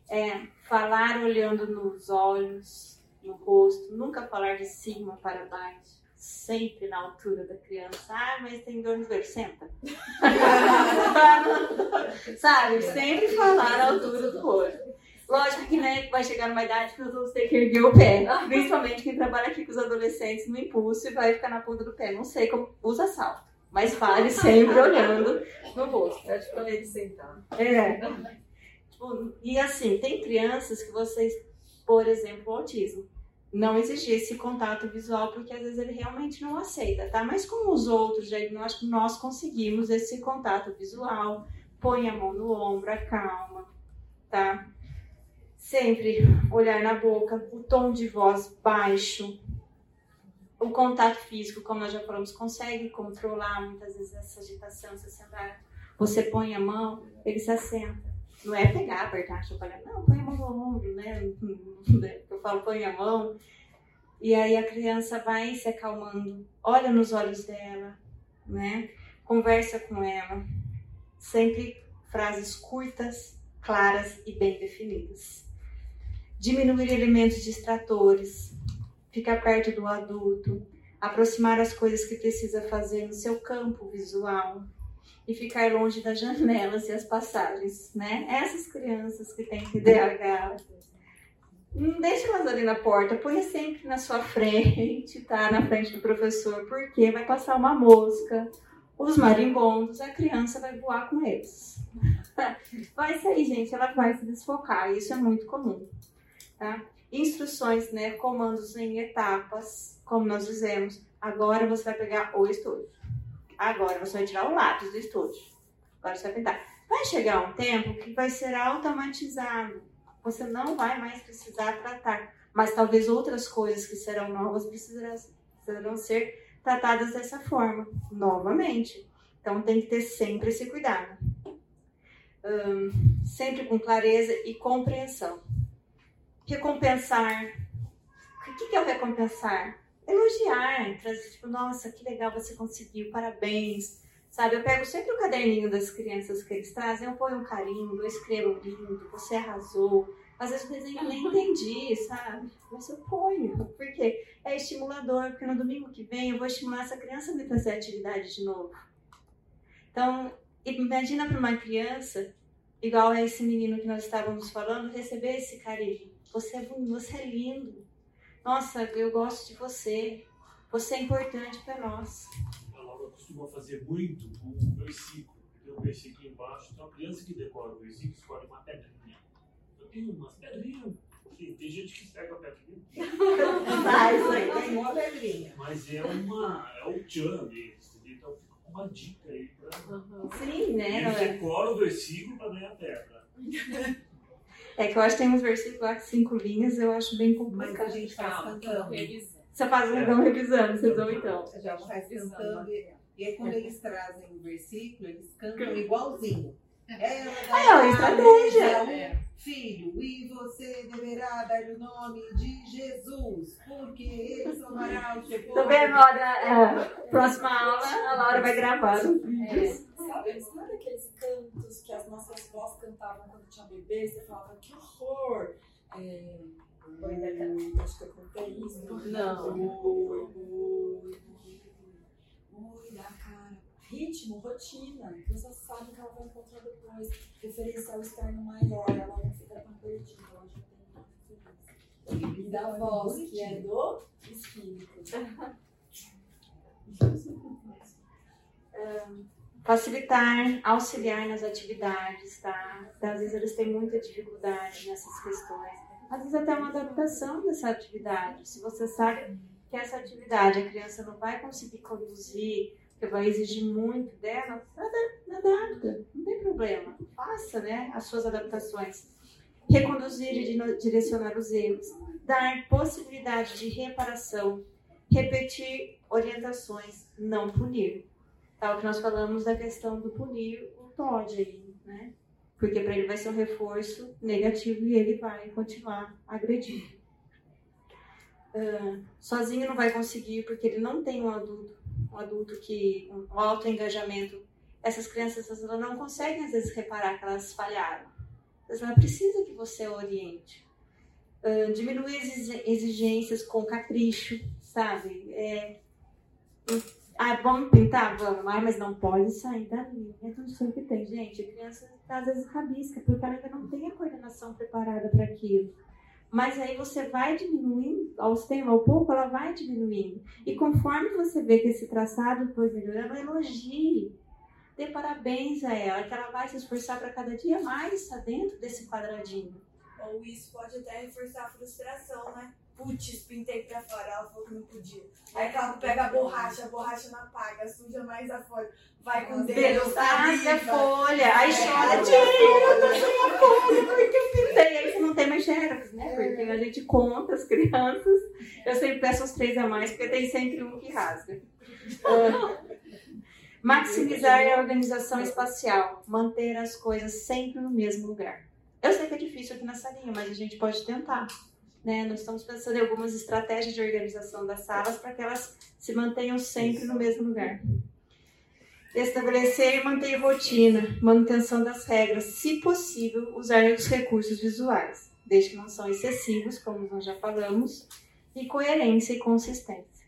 É falar olhando nos olhos, no rosto, nunca falar de cima para baixo, sempre na altura da criança. Ah, mas tem dor no joelho, senta. (laughs) Sabe? Sempre falar à altura do rosto. Lógico que né, vai chegar numa idade que nós vamos ter que erguer o pé. Principalmente quem trabalha aqui com os adolescentes no impulso e vai ficar na ponta do pé. Não sei como usa salto. Mas fale sempre olhando no rosto. Pede pra ele sentar. É. E assim, tem crianças que vocês, por exemplo, o autismo, não exigir esse contato visual porque às vezes ele realmente não aceita, tá? Mas com os outros diagnósticos, nós conseguimos esse contato visual. Põe a mão no ombro, acalma, tá? Sempre olhar na boca, o tom de voz baixo. O contato físico, como nós já falamos, consegue controlar muitas vezes essa agitação, essa ansiedade. Você põe a mão, ele se assenta. Não é pegar, apertar, chupar, não, põe a mão no ombro, né? (laughs) Eu falo, põe a mão. E aí a criança vai se acalmando, olha nos olhos dela, né? Conversa com ela. Sempre frases curtas, claras e bem definidas. diminuir elementos distratores, ficar perto do adulto, aproximar as coisas que precisa fazer no seu campo visual e ficar longe das janelas e as passagens, né? Essas crianças que têm TDAH, não deixa elas ali na porta, põe sempre na sua frente, (laughs) tá? Na frente do professor, porque vai passar uma mosca, os marimbondos, a criança vai voar com eles. (laughs) Vai sair, gente, ela vai se desfocar, isso é muito comum, tá? Instruções, né? Comandos em etapas, como nós dizemos. Agora você vai pegar o estudo. Agora você vai tirar o lápis do estudo. Agora você vai pintar. Vai chegar um tempo que vai ser automatizado. Você não vai mais precisar tratar. Mas talvez outras coisas que serão novas precisarão, ser tratadas dessa forma, novamente. Então tem que ter sempre esse cuidado. Sempre com clareza e compreensão. Recompensar. O que é o recompensar? Elogiar, trazer tipo, nossa, que legal você conseguiu, parabéns. Sabe, eu pego sempre o caderninho das crianças que eles trazem, eu ponho um carimbo, eu escrevo lindo, você arrasou. Às vezes o desenho eu nem entendi, sabe? Mas eu ponho, porque é estimulador, porque no domingo que vem eu vou estimular essa criança a me fazer atividade de novo. Então, imagina para uma criança, igual a esse menino que nós estávamos falando, receber esse carinho. Você é você é lindo. Nossa, eu gosto de você. Você é importante para nós. A Laura costuma fazer muito com o versículo. Tem um versículo embaixo, então a criança que decora o versículo escolhe uma pedrinha. Eu tenho umas pedrinhas. Sim, tem gente que pega a pedrinha. Mas aí tem uma pedrinha. Mas é uma. é o tchan deles? Então fica com uma dica aí pra. Sim, né? Ele decora o versículo para ganhar pedra. (laughs) É que eu acho que tem uns versículos lá que cinco linhas, eu acho bem complicado. Mas a gente faz cantando. Você faz um então revisando, vocês vão então. Já faz cantando. E aí quando eles trazem o versículo, eles cantam igualzinho. É Ela uma estratégia. um filho, e você deverá dar o nome de Jesus, porque ele somará o seu Tô vendo, é, próxima aula a Laura vai gravar. É. Sabe, sabe aqueles cantos que as nossas vós cantavam quando tinha bebê? Você falava, que horror! É, o- acho que eu contei isso. Não. Oi, da cara. Ritmo, rotina. A criança sabe que ela vai encontrar depois. Referencial externo maior, ela não fica tão perdida. Ela já tem feliz. E da voz, que é do espírito. (laughs) Facilitar, auxiliar nas atividades, tá? Então, às vezes eles têm muita dificuldade nessas questões. Às vezes até uma adaptação dessa atividade. Se você sabe que essa atividade a criança não vai conseguir conduzir, que vai exigir muito dela, ada- adapta, não tem problema. Faça né, as suas adaptações. Reconduzir e direcionar os erros. Dar possibilidade de reparação. Repetir orientações, não punir. Tá, o que nós falamos da questão do punir o Todd aí, né? Porque para ele vai ser um reforço negativo e ele vai continuar agredindo. Ah, sozinho não vai conseguir porque ele não tem um adulto, um adulto que um alto engajamento. Essas crianças elas não conseguem às vezes reparar que elas falharam. Vezes ela precisa que você oriente. Ah, diminuir as exi- exigências com capricho, sabe? É, ah, vamos pintar? Vamos. Ah, mas não pode sair da linha do som que tem. Gente, a criança às vezes rabisca, porque ela ainda não tem a coordenação preparada para aquilo. Mas aí você vai diminuindo, aos tempos, ao pouco, ela vai diminuindo. E conforme você vê que esse traçado foi melhorando, elogie. Dê parabéns a ela, que ela vai se esforçar para cada dia mais estar dentro desse quadradinho. Ou isso pode até reforçar a frustração, né? Putz, pintei pra fora, ela falou que não podia. Aí ela pega a borracha, a borracha não apaga, suja mais a folha. Vai com dedo, rasga a folha, aí É, chora, ela- tia, eu tô sem a folha, porque eu pintei. Aí você não tem mais xerox, né? Porque a gente conta as crianças. Eu sempre peço os três a mais, porque tem sempre um que rasga. (laughs) Maximizar a organização espacial, manter as coisas sempre no mesmo lugar. Eu sei que é difícil aqui na salinha, mas a gente pode tentar. Né? Nós estamos pensando em algumas estratégias de organização das salas para que elas se mantenham sempre no mesmo lugar. Estabelecer e manter rotina, manutenção das regras, se possível, usar os recursos visuais, desde que não são excessivos, como nós já falamos, e coerência e consistência.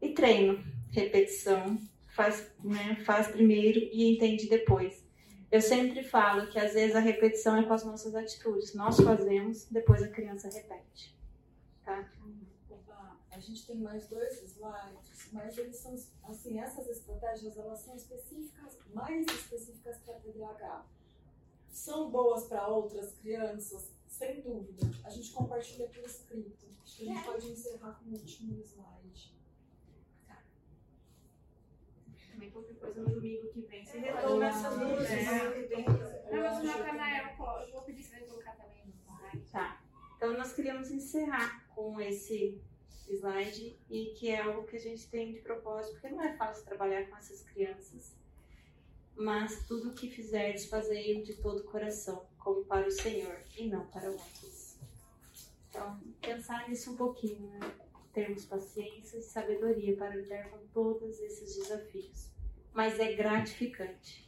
E treino, repetição, faz, né, faz primeiro e entende depois. Eu sempre falo que às vezes a repetição é com as nossas atitudes. Nós fazemos, depois a criança repete. Tá? A gente tem mais dois slides, mas eles são, assim, essas estratégias, elas são específicas, mais específicas para TDAH. São boas para outras crianças, sem dúvida. A gente compartilha por escrito. Acho que a gente pode encerrar com o último slide. Também qualquer coisa no domingo que vem. Você retoma essas duas. Não, mas o Natanael, eu vou pedir para ele colocar também no slide. Tá. Então, nós queríamos encerrar com esse slide e que é algo que a gente tem de propósito, porque não é fácil trabalhar com essas crianças. Mas tudo o que fizeres, fazei de todo o coração, como para o Senhor e não para outros. Então, pensar nisso um pouquinho, né? Termos paciência e sabedoria para lidar com todos esses desafios. Mas é gratificante.